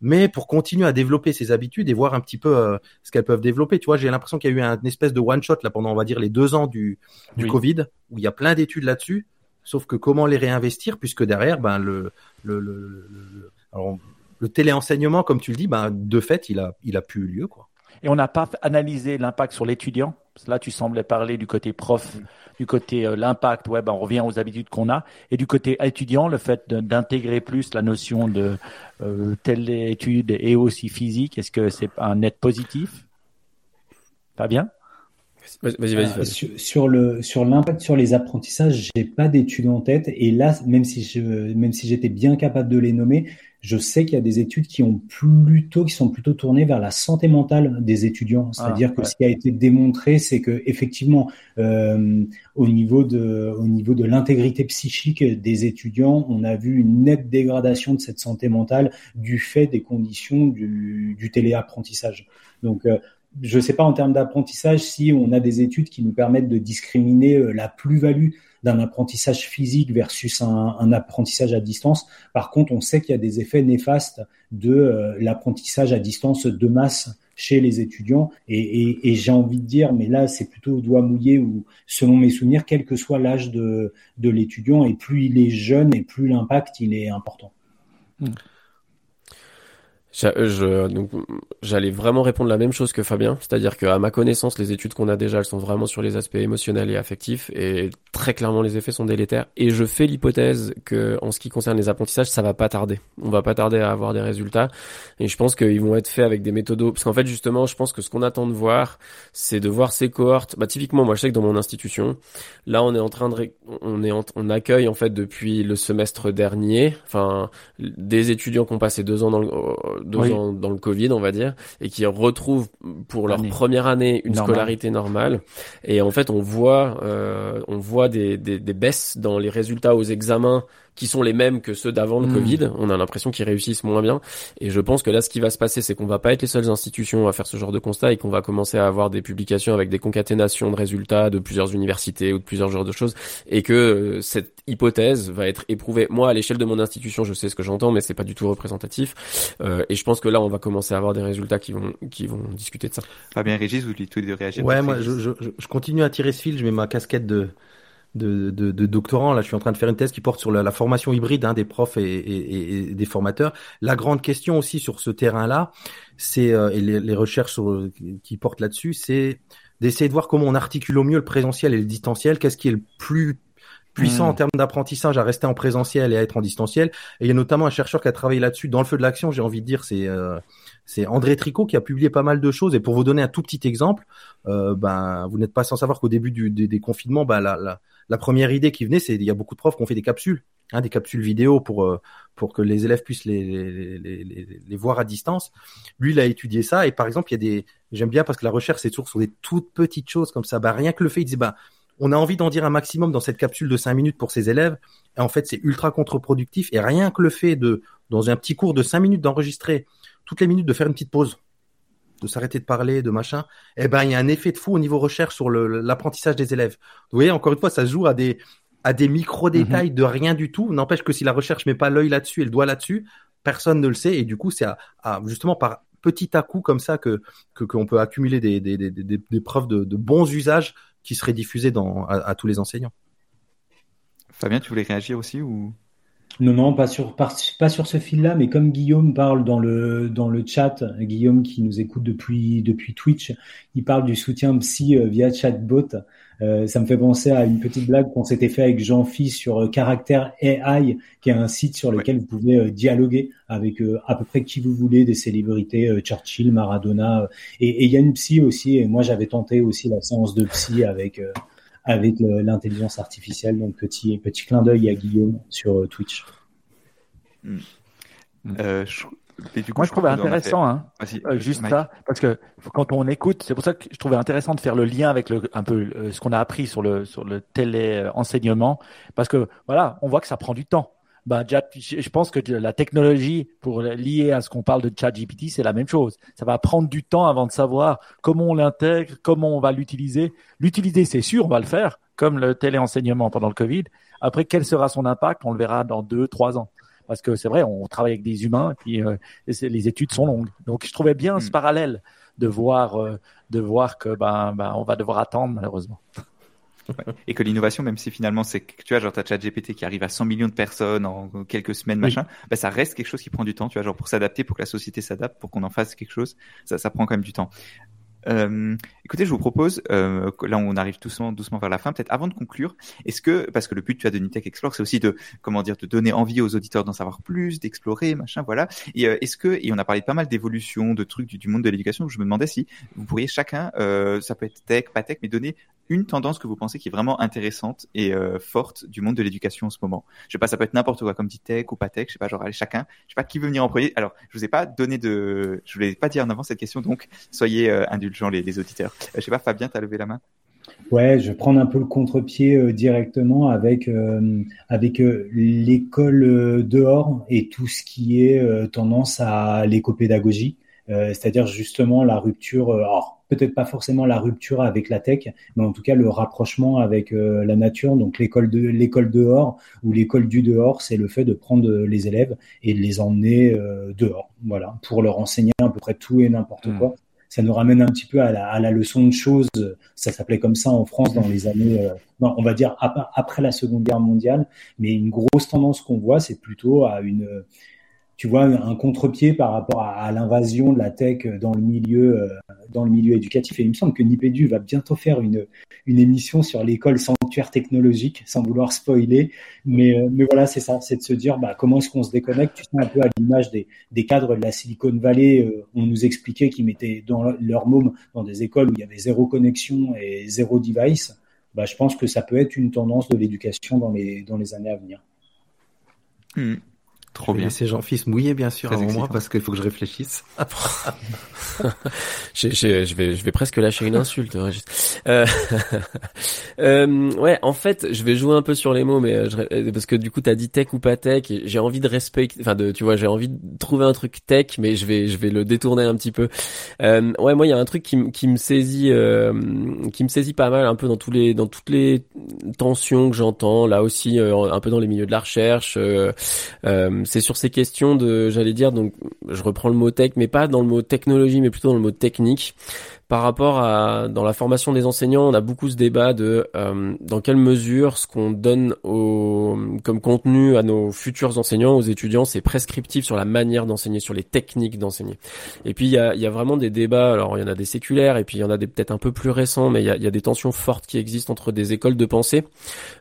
mais pour continuer à développer ces habitudes et voir un petit peu euh, ce qu'elles peuvent développer. Tu vois, j'ai l'impression qu'il y a eu un espèce de one shot là pendant on va dire les deux ans du du Covid où il y a plein d'études là-dessus Sauf que comment les réinvestir puisque derrière, ben le le le, le, alors, le téléenseignement, comme tu le dis, ben de fait, il a il a plus eu lieu quoi. Et on n'a pas analysé l'impact sur l'étudiant. Là, tu semblais parler du côté prof, du côté euh, l'impact. Ouais, ben on revient aux habitudes qu'on a. Et du côté étudiant, le fait d'intégrer plus la notion de euh, téléétudes et aussi physique, est-ce que c'est un net positif? Pas bien? Vas-y, vas-y. Euh, sur, sur, le sur l'impact sur les apprentissages, j'ai pas d'études en tête et là, même si je même si j'étais bien capable de les nommer, je sais qu'il y a des études qui ont plutôt qui sont plutôt tournées vers la santé mentale des étudiants. Ah, C'est-à-dire que ce qui a été démontré, c'est que effectivement, euh, au niveau de au niveau de l'intégrité psychique des étudiants, on a vu une nette dégradation de cette santé mentale du fait des conditions du, du téléapprentissage. Donc euh, je ne sais pas en termes d'apprentissage si on a des études qui nous permettent de discriminer euh, la plus-value d'un apprentissage physique versus un, apprentissage à distance. Par contre, on sait qu'il y a des effets néfastes de euh, l'apprentissage à distance de masse chez les étudiants. Et, j'ai envie de dire, mais là, c'est plutôt doigt mouillé ou selon mes souvenirs, quel que soit l'âge de, de l'étudiant, et plus il est jeune et plus l'impact il est important. Mmh. Je, donc, j'allais vraiment répondre la même chose que Fabien, c'est-à-dire qu'à ma connaissance, les études qu'on a déjà, elles sont vraiment sur les aspects émotionnels et affectifs, et très clairement, les effets sont délétères. Et je fais l'hypothèse que, en ce qui concerne les apprentissages, ça va pas tarder. On va pas tarder à avoir des résultats, et je pense qu'ils vont être faits avec des méthodes, parce qu'en fait, justement, je pense que ce qu'on attend de voir, c'est de voir ces cohortes. Bah, typiquement, moi, je sais que dans mon institution, là, on est en train de, on est, on accueille en fait depuis le semestre dernier, enfin, des étudiants qui ont passé deux ans dans le deux ans dans le Covid, on va dire, et qui retrouvent pour leur première année une scolarité normale. Et en fait, on voit, euh, on voit des, des, des baisses dans les résultats aux examens qui sont les mêmes que ceux d'avant le hmm. Covid. On a l'impression qu'ils réussissent moins bien. Et je pense que là, ce qui va se passer, c'est qu'on va pas être les seules institutions à faire ce genre de constat et qu'on va commencer à avoir des publications avec des concaténations de résultats de plusieurs universités ou de plusieurs genres de choses et que euh, cette hypothèse va être éprouvée. Moi, à l'échelle de mon institution, je sais ce que j'entends, mais c'est pas du tout représentatif. Euh, et je pense que là, on va commencer à avoir des résultats qui vont, qui vont discuter de ça. Fabien Régis, vous voulez tout de réagir Ouais, moi, je, je, je, continue à tirer ce fil. Je mets ma casquette de de, de, de, doctorant. Là, je suis en train de faire une thèse qui porte sur la, la formation hybride hein, des profs et, et, et, des formateurs. La grande question aussi sur ce terrain-là, c'est euh, et les, les recherches sur, qui portent là-dessus, c'est d'essayer de voir comment on articule au mieux le présentiel et le distanciel. Qu'est-ce qui est le plus puissant Mm. en termes d'apprentissage à rester en présentiel et à être en distanciel? Et il y a notamment un chercheur qui a travaillé là-dessus dans le feu de l'action, j'ai envie de dire, c'est euh, c'est André Tricot qui a publié pas mal de choses. Et pour vous donner un tout petit exemple, euh, ben vous n'êtes pas sans savoir qu'au début du, des, des confinements, ben, la, la, la première idée qui venait, c'est il y a beaucoup de profs qui ont fait des capsules, hein, des capsules vidéo pour euh, pour que les élèves puissent les, les, les, voir à distance. Lui, il a étudié ça. Et par exemple, il y a des, j'aime bien parce que la recherche c'est toujours sur des toutes petites choses comme ça. Ben, rien que le fait, il disait, ben on a envie d'en dire un maximum dans cette capsule de 5 minutes pour ses élèves. Et en fait, c'est ultra contre-productif. Et rien que le fait de, dans un petit cours de 5 minutes, d'enregistrer toutes les minutes, de faire une petite pause, de s'arrêter de parler, de machin, eh ben, il y a un effet de fou au niveau recherche sur l'apprentissage des élèves. Vous voyez, encore une fois, ça se joue à des, à des micro-détails de rien du tout. N'empêche que si la recherche met pas l'œil là-dessus et le doigt là-dessus, personne ne le sait. Et du coup, c'est à, à- justement par petit à coup comme ça que que- qu'on peut accumuler des, des, des, des, des preuves de, de bons usages qui seraient diffusés dans, à, à tous les enseignants. Fabien, tu voulais réagir aussi ou? Non, non, pas sur, pas, pas sur ce fil-là, mais comme Guillaume parle dans le, dans le chat, Guillaume qui nous écoute depuis, depuis Twitch, il parle du soutien psy euh, via chatbot. Euh, ça me fait penser à une petite blague qu'on s'était fait avec Jean-Phi sur euh, Caractère AI, qui est un site sur lequel vous pouvez euh, dialoguer avec euh, à peu près qui vous voulez, des célébrités, euh, Churchill, Maradona. et et il y a une psy aussi, et moi j'avais tenté aussi la séance de psy avec, euh, avec l'intelligence artificielle. Donc petit, petit clin d'œil à Guillaume sur euh, Twitch. euh, je... mais du coup, Moi, je trouvais doit en intéressant, hein, euh, juste Mike. ça, parce que quand on écoute, c'est pour ça que je trouvais intéressant de faire le lien avec le, un peu euh, ce qu'on a appris sur le sur le télé enseignement, parce que voilà, on voit que ça prend du temps. Ben, déjà, je pense que la technologie pour lier à ce qu'on parle de ChatGPT, c'est la même chose. Ça va prendre du temps avant de savoir comment on l'intègre, comment on va l'utiliser. L'utiliser, c'est sûr, on va le faire, comme le téléenseignement pendant le Covid. Après, quel sera son impact On le verra dans deux, trois ans. Parce que c'est vrai, on travaille avec des humains, et puis euh, les études sont longues. Donc, je trouvais bien ce Mm. parallèle de voir, euh, de voir que ben, ben, on va devoir attendre malheureusement. Et que l'innovation, même si finalement c'est, que, tu vois, genre t'as ChatGPT qui arrive à 100 millions de personnes en quelques semaines, Oui. machin, bah ça reste quelque chose qui prend du temps, tu vois, genre pour s'adapter, pour que la société s'adapte, pour qu'on en fasse quelque chose, ça, ça prend quand même du temps. Euh, écoutez, je vous propose, euh, là on arrive doucement, doucement vers la fin, peut-être avant de conclure, est-ce que, parce que le but tu as de Nitech Explore, c'est aussi de, comment dire, de donner envie aux auditeurs d'en savoir plus, d'explorer, machin, voilà. Et euh, est-ce que, et on a parlé de pas mal d'évolutions, de trucs du, du monde de l'éducation, je me demandais si vous pourriez chacun, euh, ça peut être tech, pas tech, mais donner une tendance que vous pensez qui est vraiment intéressante et forte du monde de l'éducation en ce moment. Je sais pas, ça peut être n'importe quoi, comme dit tech ou pas tech, je sais pas, genre allez chacun, je sais pas qui veut venir en premier. Alors, je vous ai pas donné de, je voulais pas dire en avant cette question, donc soyez euh, indulgents les, les auditeurs. Euh, je sais pas, Fabien, t'as levé la main? Ouais, je vais prendre un peu le contre-pied euh, directement avec euh, avec euh, l'école euh, dehors et tout ce qui est euh, tendance à l'écopédagogie, euh, c'est-à-dire justement la rupture. euh, alors peut-être pas forcément la rupture avec la tech, mais en tout cas le rapprochement avec euh, la nature. Donc l'école de l'école dehors ou l'école du dehors, c'est le fait de prendre les élèves et de les emmener euh, dehors, voilà, pour leur enseigner à peu près tout et n'importe Mm. quoi ça nous ramène un petit peu à la, à la leçon de choses. Ça s'appelait comme ça en France dans les années, euh, non, on va dire ap- après la Seconde Guerre mondiale. Mais une grosse tendance qu'on voit, c'est plutôt à une, tu vois, un contre-pied par rapport à, l'invasion de la tech dans le milieu, euh, dans le milieu éducatif. Et il me semble que Nipédu va bientôt faire une, une émission sur l'école sanctuaire technologique, sans vouloir spoiler. Mais, euh, mais voilà, c'est ça, c'est de se dire, bah, comment est-ce qu'on se déconnecte? Tu sais, un peu à l'image des, des cadres de la Silicon Valley, euh, on nous expliquait qu'ils mettaient dans leur môme dans des écoles où il y avait zéro connexion et zéro device. Bah, je pense que ça peut être une tendance de l'éducation dans les, dans les années à venir. Hmm. Trop Je vais bien. laisser Jean-Fils mouiller, bien sûr, avant moi, parce qu'il faut que je réfléchisse. Je vais, je vais presque lâcher une insulte. Régis. Euh, euh, ouais, en fait, je vais jouer un peu sur les mots, mais euh, je- parce que du coup, t'as dit tech ou pas tech. J'ai envie de respecter, enfin, de, tu vois, j'ai envie de trouver un truc tech, mais je vais, je vais le détourner un petit peu. Euh, ouais, moi, il y a un truc qui, me- qui me saisit, euh, qui me saisit pas mal, un peu dans tous les, dans toutes les tensions que j'entends. Là aussi, euh, un peu dans les milieux de la recherche. C'est sur ces questions de, j'allais dire, donc je reprends le mot tech, mais pas dans le mot technologie, mais plutôt dans le mot technique par rapport à dans la formation des enseignants, on a beaucoup ce débat de euh, dans quelle mesure ce qu'on donne au, comme contenu à nos futurs enseignants, aux étudiants, c'est prescriptif sur la manière d'enseigner, sur les techniques d'enseigner. Et puis il y a, y a, vraiment des débats. Alors il y en a des séculaires et puis il y en a des peut-être un peu plus récents, mais il y a, y a, des tensions fortes qui existent entre des écoles de pensée,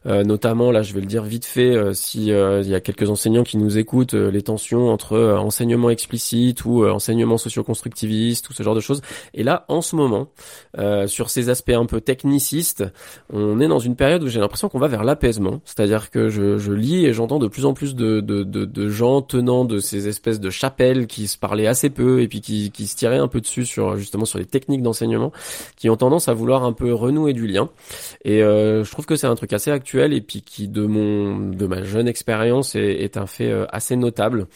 euh, notamment là je vais le dire vite fait, euh, si euh, il y a quelques enseignants qui nous écoutent, euh, les tensions entre enseignement explicite ou enseignement socio-constructiviste ou ce genre de choses. Et là en ce moment, euh, sur ces aspects un peu technicistes, on est dans une période où j'ai l'impression qu'on va vers l'apaisement. C'est-à-dire que je, lis et j'entends de plus en plus de, de, de, gens tenant de ces espèces de chapelles qui se parlaient assez peu et puis qui, qui se tiraient un peu dessus sur justement sur les techniques d'enseignement, qui ont tendance à vouloir un peu renouer du lien. Et euh, je trouve que c'est un truc assez actuel et puis qui de mon de ma jeune expérience est, un fait euh, assez notable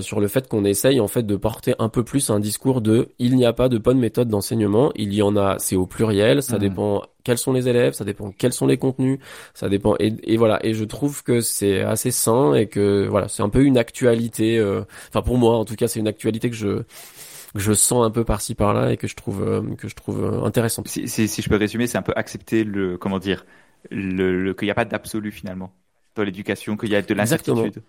sur le fait qu'on essaye en fait de porter un peu plus un discours de il n'y a pas de bonne méthode d'enseignement il y en a, c'est au pluriel, ça mmh. dépend quels sont les élèves, ça dépend quels sont les contenus, ça dépend et, voilà. Et je trouve que c'est assez sain et que voilà, c'est un peu une actualité. Euh, enfin pour moi, en tout cas, c'est une actualité que je je sens un peu par-ci par-là et que je trouve euh, que je trouve euh, intéressante. Si, si, si, je peux résumer, c'est un peu accepter le comment dire le, qu'il n'y a pas d'absolu finalement dans l'éducation, qu'il y a de l'incertitude.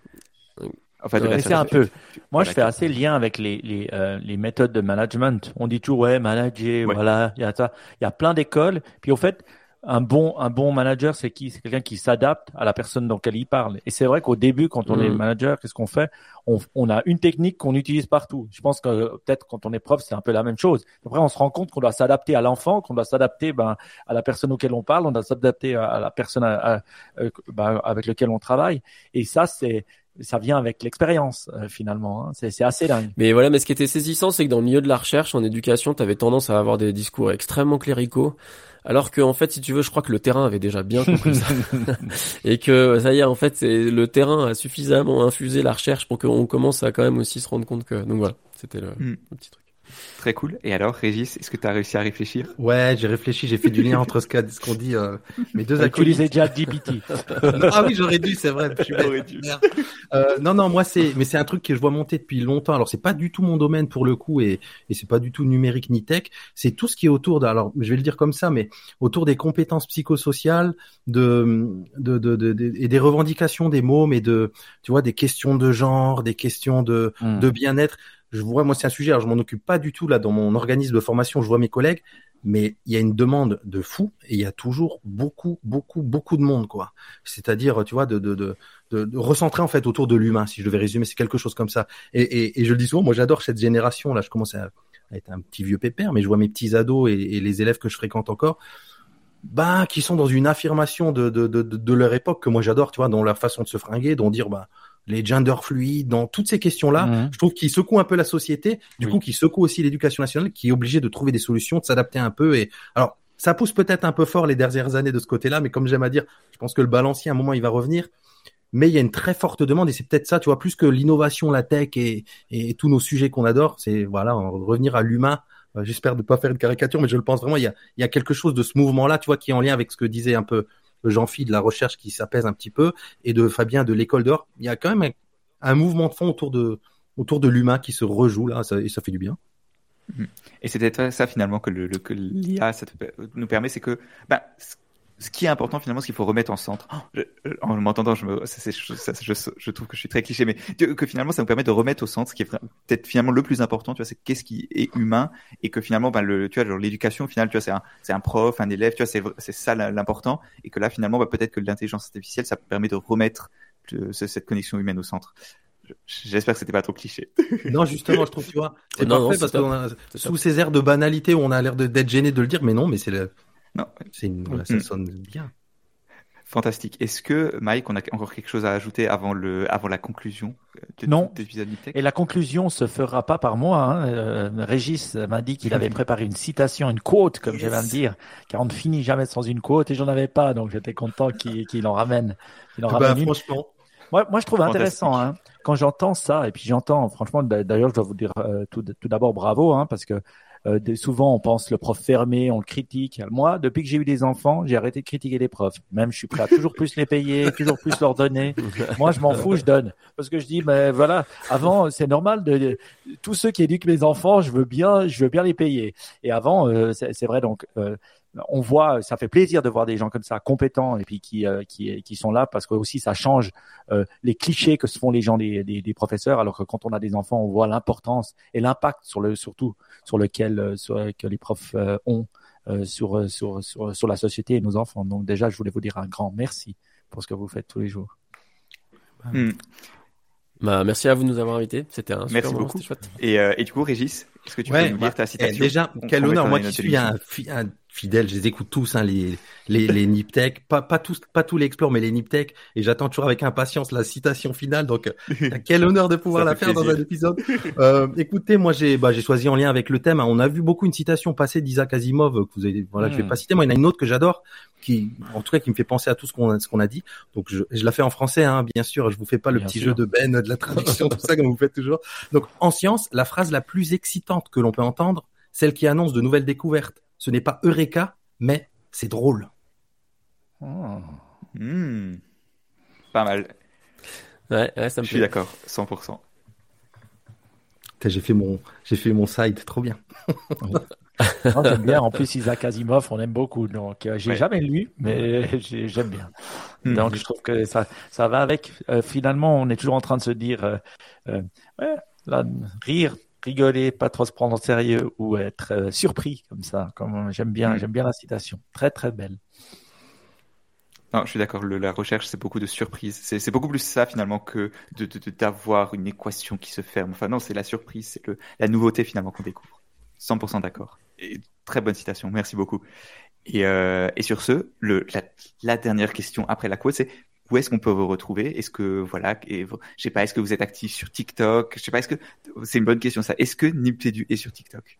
Enfin, c'est un peu. Moi, je fais assez lien avec les les, euh, les méthodes de management. On dit toujours ouais, manager, voilà, il y a ça. Il y a plein d'écoles. Puis au fait, un bon un bon manager, c'est qui? C'est quelqu'un qui s'adapte à la personne dont il parle. Et c'est vrai qu'au début, quand on est mm. manager, qu'est-ce qu'on fait? On, on, a une technique qu'on utilise partout. Je pense que peut-être quand on est prof, c'est un peu la même chose. Après, on se rend compte qu'on doit s'adapter à l'enfant, qu'on doit s'adapter ben, à la personne auquel on parle, on doit s'adapter à, la personne à, euh, ben, avec laquelle on travaille. Et ça, c'est ça vient avec l'expérience euh, finalement. Hein. C'est assez dingue. Mais voilà, mais ce qui était saisissant, c'est que dans le milieu de la recherche en éducation, tu avais tendance à avoir des discours extrêmement cléricaux. Alors que en fait, si tu veux, je crois que le terrain avait déjà bien compris ça, et que ça y est, en fait, le terrain a suffisamment infusé la recherche pour qu'on commence à quand même aussi se rendre compte que. Donc voilà, c'était le, hmm. le petit truc. Très cool. Et alors, Régis, est-ce que tu as réussi à réfléchir? Ouais, j'ai réfléchi, j'ai fait du lien entre ce qu'on dit, euh, mes deux acolytes. déjà DBT. ah oui, j'aurais dû, c'est vrai. Euh, non, non, moi c'est, mais c'est un truc que je vois monter depuis longtemps. Alors c'est pas du tout mon domaine pour le coup, et, et c'est pas du tout numérique ni tech. C'est tout ce qui est autour de, alors je vais le dire comme ça, mais autour des compétences psychosociales, de, de, de, de, et des revendications des mots, mais de, tu vois, des questions de genre, des questions de, hmm. de bien-être je vois, moi, c'est un sujet, alors je m'en occupe pas du tout là dans mon organisme de formation, je vois mes collègues, mais il y a une demande de fou et il y a toujours beaucoup, beaucoup, beaucoup de monde, quoi. C'est-à-dire, tu vois, de, de, de, de, recentrer en fait autour de l'humain, si je devais résumer, c'est quelque chose comme ça. Et, et, et je le dis souvent, moi, j'adore cette génération là. Je commence à, être un petit vieux pépère, mais je vois mes petits ados et, les élèves que je fréquente encore bah, qui sont dans une affirmation de, de, de, de leur époque que moi j'adore, tu vois, dans leur façon de se fringuer, dont dire, bah, les gender fluides, dans toutes ces questions-là, mmh. je trouve qu'ils secouent un peu la société, du coup, qui secouent aussi l'éducation nationale, qui est obligée de trouver des solutions, de s'adapter un peu. Et alors, ça pousse peut-être un peu fort les dernières années de ce côté-là, mais comme j'aime à dire, je pense que le balancier, à un moment, il va revenir. Mais il y a une très forte demande et c'est peut-être ça, tu vois, plus que l'innovation, la tech et, et tous nos sujets qu'on adore, c'est voilà, revenir à l'humain. Euh, j'espère ne pas faire une caricature, mais je le pense vraiment. Il y a, il y a quelque chose de ce mouvement-là, tu vois, qui est en lien avec ce que disait un peu Jean-Phi de la recherche qui s'apaise un petit peu et de Fabien de l'école d'or, il y a quand même un, mouvement de fond autour de autour de l'humain qui se rejoue là et ça fait du bien. Et c'est peut-être ça finalement que le, que l'IA nous permet, c'est que bah, ce qui est important finalement, ce qu'il faut remettre en centre. Oh, en m'entendant, je, me, je, je, trouve que je suis très cliché, mais que finalement, ça nous permet de remettre au centre ce qui est peut-être finalement le plus important. Tu vois, c'est qu'est-ce qui est humain et que finalement, ben, le, tu vois, l'éducation, au final, tu vois, c'est un, c'est un prof, un élève, tu vois, c'est, c'est ça l'important. Et que là, finalement, bah, peut-être que l'intelligence artificielle, ça permet de remettre cette connexion humaine au centre. J'espère que c'était pas trop cliché. non, justement, je trouve, tu vois, c'est parfait parce que sous ces airs de banalité où on a l'air d'être gêné de le dire, mais non, mais c'est le, non. C'est une, voilà, ça mm. sonne bien. Fantastique. Est-ce que Mike, on a encore quelque chose à ajouter avant le, avant la conclusion de, Non. Et la conclusion se fera pas par moi. Hein. Euh, Régis m'a dit qu'il avait préparé une citation, une quote, comme je viens de dire, car on ne finit jamais sans une quote, et j'en avais pas, donc j'étais content qu'il en ramène. Il en bah, franchement. Moi, moi, je trouve intéressant hein, quand j'entends ça, et puis j'entends, franchement, d'ailleurs, je dois vous dire euh, tout, tout d'abord bravo, hein, parce que euh, souvent on pense le prof fermé, on le critique. Moi, depuis que j'ai eu des enfants, j'ai arrêté de critiquer les profs. Même je suis prêt à toujours plus les payer, toujours plus leur donner. Moi, je m'en fous, je donne parce que je dis, mais voilà, avant c'est normal de, tous ceux qui éduquent mes enfants, je veux bien, je veux bien les payer. Et avant, euh, c'est vrai donc. On voit, ça fait plaisir de voir des gens comme ça, compétents et puis qui euh, qui, qui sont là parce que aussi ça change euh, les clichés que se font les gens des, des, des professeurs. Alors que quand on a des enfants, on voit l'importance et l'impact sur le surtout sur lequel euh, sur, que les profs euh, ont euh, sur, sur sur sur la société et nos enfants. Donc déjà, je voulais vous dire un grand merci pour ce que vous faites tous les jours. Hmm. Bah, merci à vous de nous avoir invités. C'était un super Merci moment, beaucoup. chouette. Et, euh, et du coup, Régis, est-ce que tu Ouais, peux nous bah, lire ta eh, citation déjà, On- quel honneur. Moi qui suis un fidèle, je les écoute tous, hein, les, les, les Niptech. Pas, pas tous, pas tous les explores, mais les Niptech. Et j'attends toujours avec impatience la citation finale. Donc, euh, quel honneur de pouvoir la faire dans un épisode. Euh, écoutez, moi, j'ai, bah, j'ai choisi en lien avec le thème. hein. On a vu beaucoup une citation passée d'Isaac Asimov, que vous avez, voilà, je vais Mm. pas citer. Moi, il y en a une autre que j'adore, qui, en tout cas, qui me fait penser à tout ce qu'on, a- ce qu'on a dit. Donc, je, je la fais en français, hein, bien sûr. Je vous fais pas le Bien petit sûr. jeu de Ben, de la traduction, tout ça, comme vous faites toujours. Donc, en science, la phrase la plus excitante que l'on peut entendre, celle qui annonce de nouvelles découvertes, ce n'est pas Eureka, mais c'est drôle. Oh. Hmm. Pas mal. Ouais, ouais, ça me Je suis d'accord, 100%. Putain, J'ai fait mon, j'ai fait mon side, trop bien. Non, j'aime bien. En plus, Isaac Asimov, on aime beaucoup. Donc, euh, j'ai Ouais. jamais lu, mais j'ai- j'aime bien. Hmm. Donc, je trouve que ça, ça va avec. Euh, finalement, on est toujours en train de se dire, euh, euh, ouais, là, rire, rigoler, pas trop se prendre au sérieux ou être euh, surpris comme ça. Comme j'aime bien, Hmm. j'aime bien la citation. Très, très belle. Non, je suis d'accord. La recherche, c'est beaucoup de surprises. C'est beaucoup plus ça finalement que de de- de- d'avoir une équation qui se ferme. Enfin non, c'est la surprise, c'est le la nouveauté finalement qu'on découvre. 100% d'accord. Et très bonne citation. Merci beaucoup. Et, euh, et sur ce, le la, la dernière question après la quote, c'est où est-ce qu'on peut vous retrouver? Est-ce que voilà, et, je sais pas, est-ce que vous êtes actif sur TikTok? Je sais pas, est-ce que c'est une bonne question ça Est-ce que Niptedu est sur TikTok?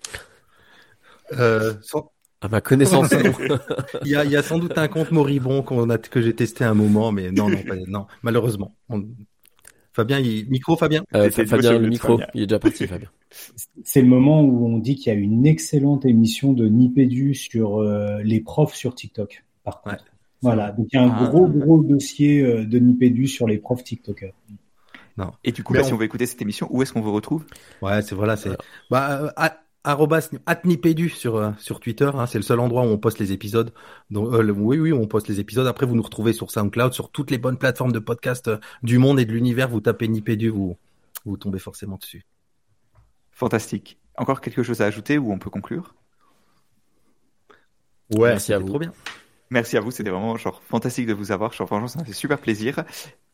Euh, sans- À ma connaissance, il y a, il y a sans doute un compte moribond qu'on a, que j'ai testé un moment, mais non, non, pas- non, malheureusement. On- Fabien, il... micro, Fabien? Euh, Fabien, le le micro, Fabien. il est déjà parti, Fabien. C'est le moment où on dit qu'il y a une excellente émission de Nipédu sur euh, les profs sur TikTok, par contre. Ouais. Voilà, donc il y a un Ah. gros, gros dossier euh, de Nipédu sur les profs TikTokers. Et du coup, on- si on veut écouter cette émission, où est-ce qu'on vous retrouve? Ouais, c'est voilà, c'est bah euh, at- arrobas @nipédu sur euh, sur Twitter, hein, c'est le seul endroit où on poste les épisodes. Donc euh, le- oui oui, on poste les épisodes. Après vous nous retrouvez sur SoundCloud, sur toutes les bonnes plateformes de podcast euh, du monde et de l'univers. Vous tapez Nipédu, vous vous tombez forcément dessus. Fantastique. Encore quelque chose à ajouter ou on peut conclure? Ouais, Merci à vous. Trop bien. Merci à vous, c'était vraiment genre fantastique de vous avoir. Genre, franchement, ça m'a fait super plaisir.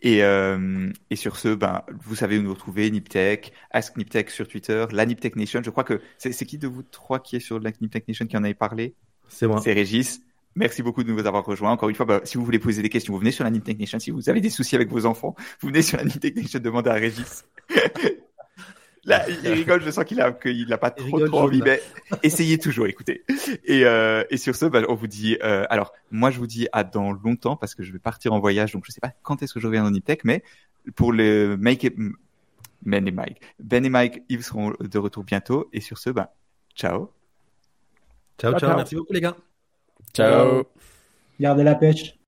Et, euh, et sur ce, ben, vous savez où nous retrouver, Niptech, Ask Niptech sur Twitter, la Niptech Nation. Je crois que c'est qui de vous trois qui est sur la Niptech Nation qui en avait parlé? C'est moi. C'est Régis. Merci beaucoup de nous avoir rejoints. Encore une fois, bah, si vous voulez poser des questions, vous venez sur la Niptech Nation. Si vous avez des soucis avec vos enfants, vous venez sur la Niptech Nation demander à Régis. Là, il rigole, je sens qu'il a, qu'il a pas trop, rigole trop envie, mais essayez toujours, écoutez. Et, euh, et sur ce, bah, on vous dit, euh, alors, moi, je vous dis à dans longtemps parce que je vais partir en voyage, donc je sais pas quand est-ce que je reviens dans Niptech, mais pour le Make it, Ben et Mike, Ben et Mike, ils seront de retour bientôt. Et sur ce, bah, Ciao, ciao. ciao. Merci beaucoup les gars. Ciao. Gardez la pêche.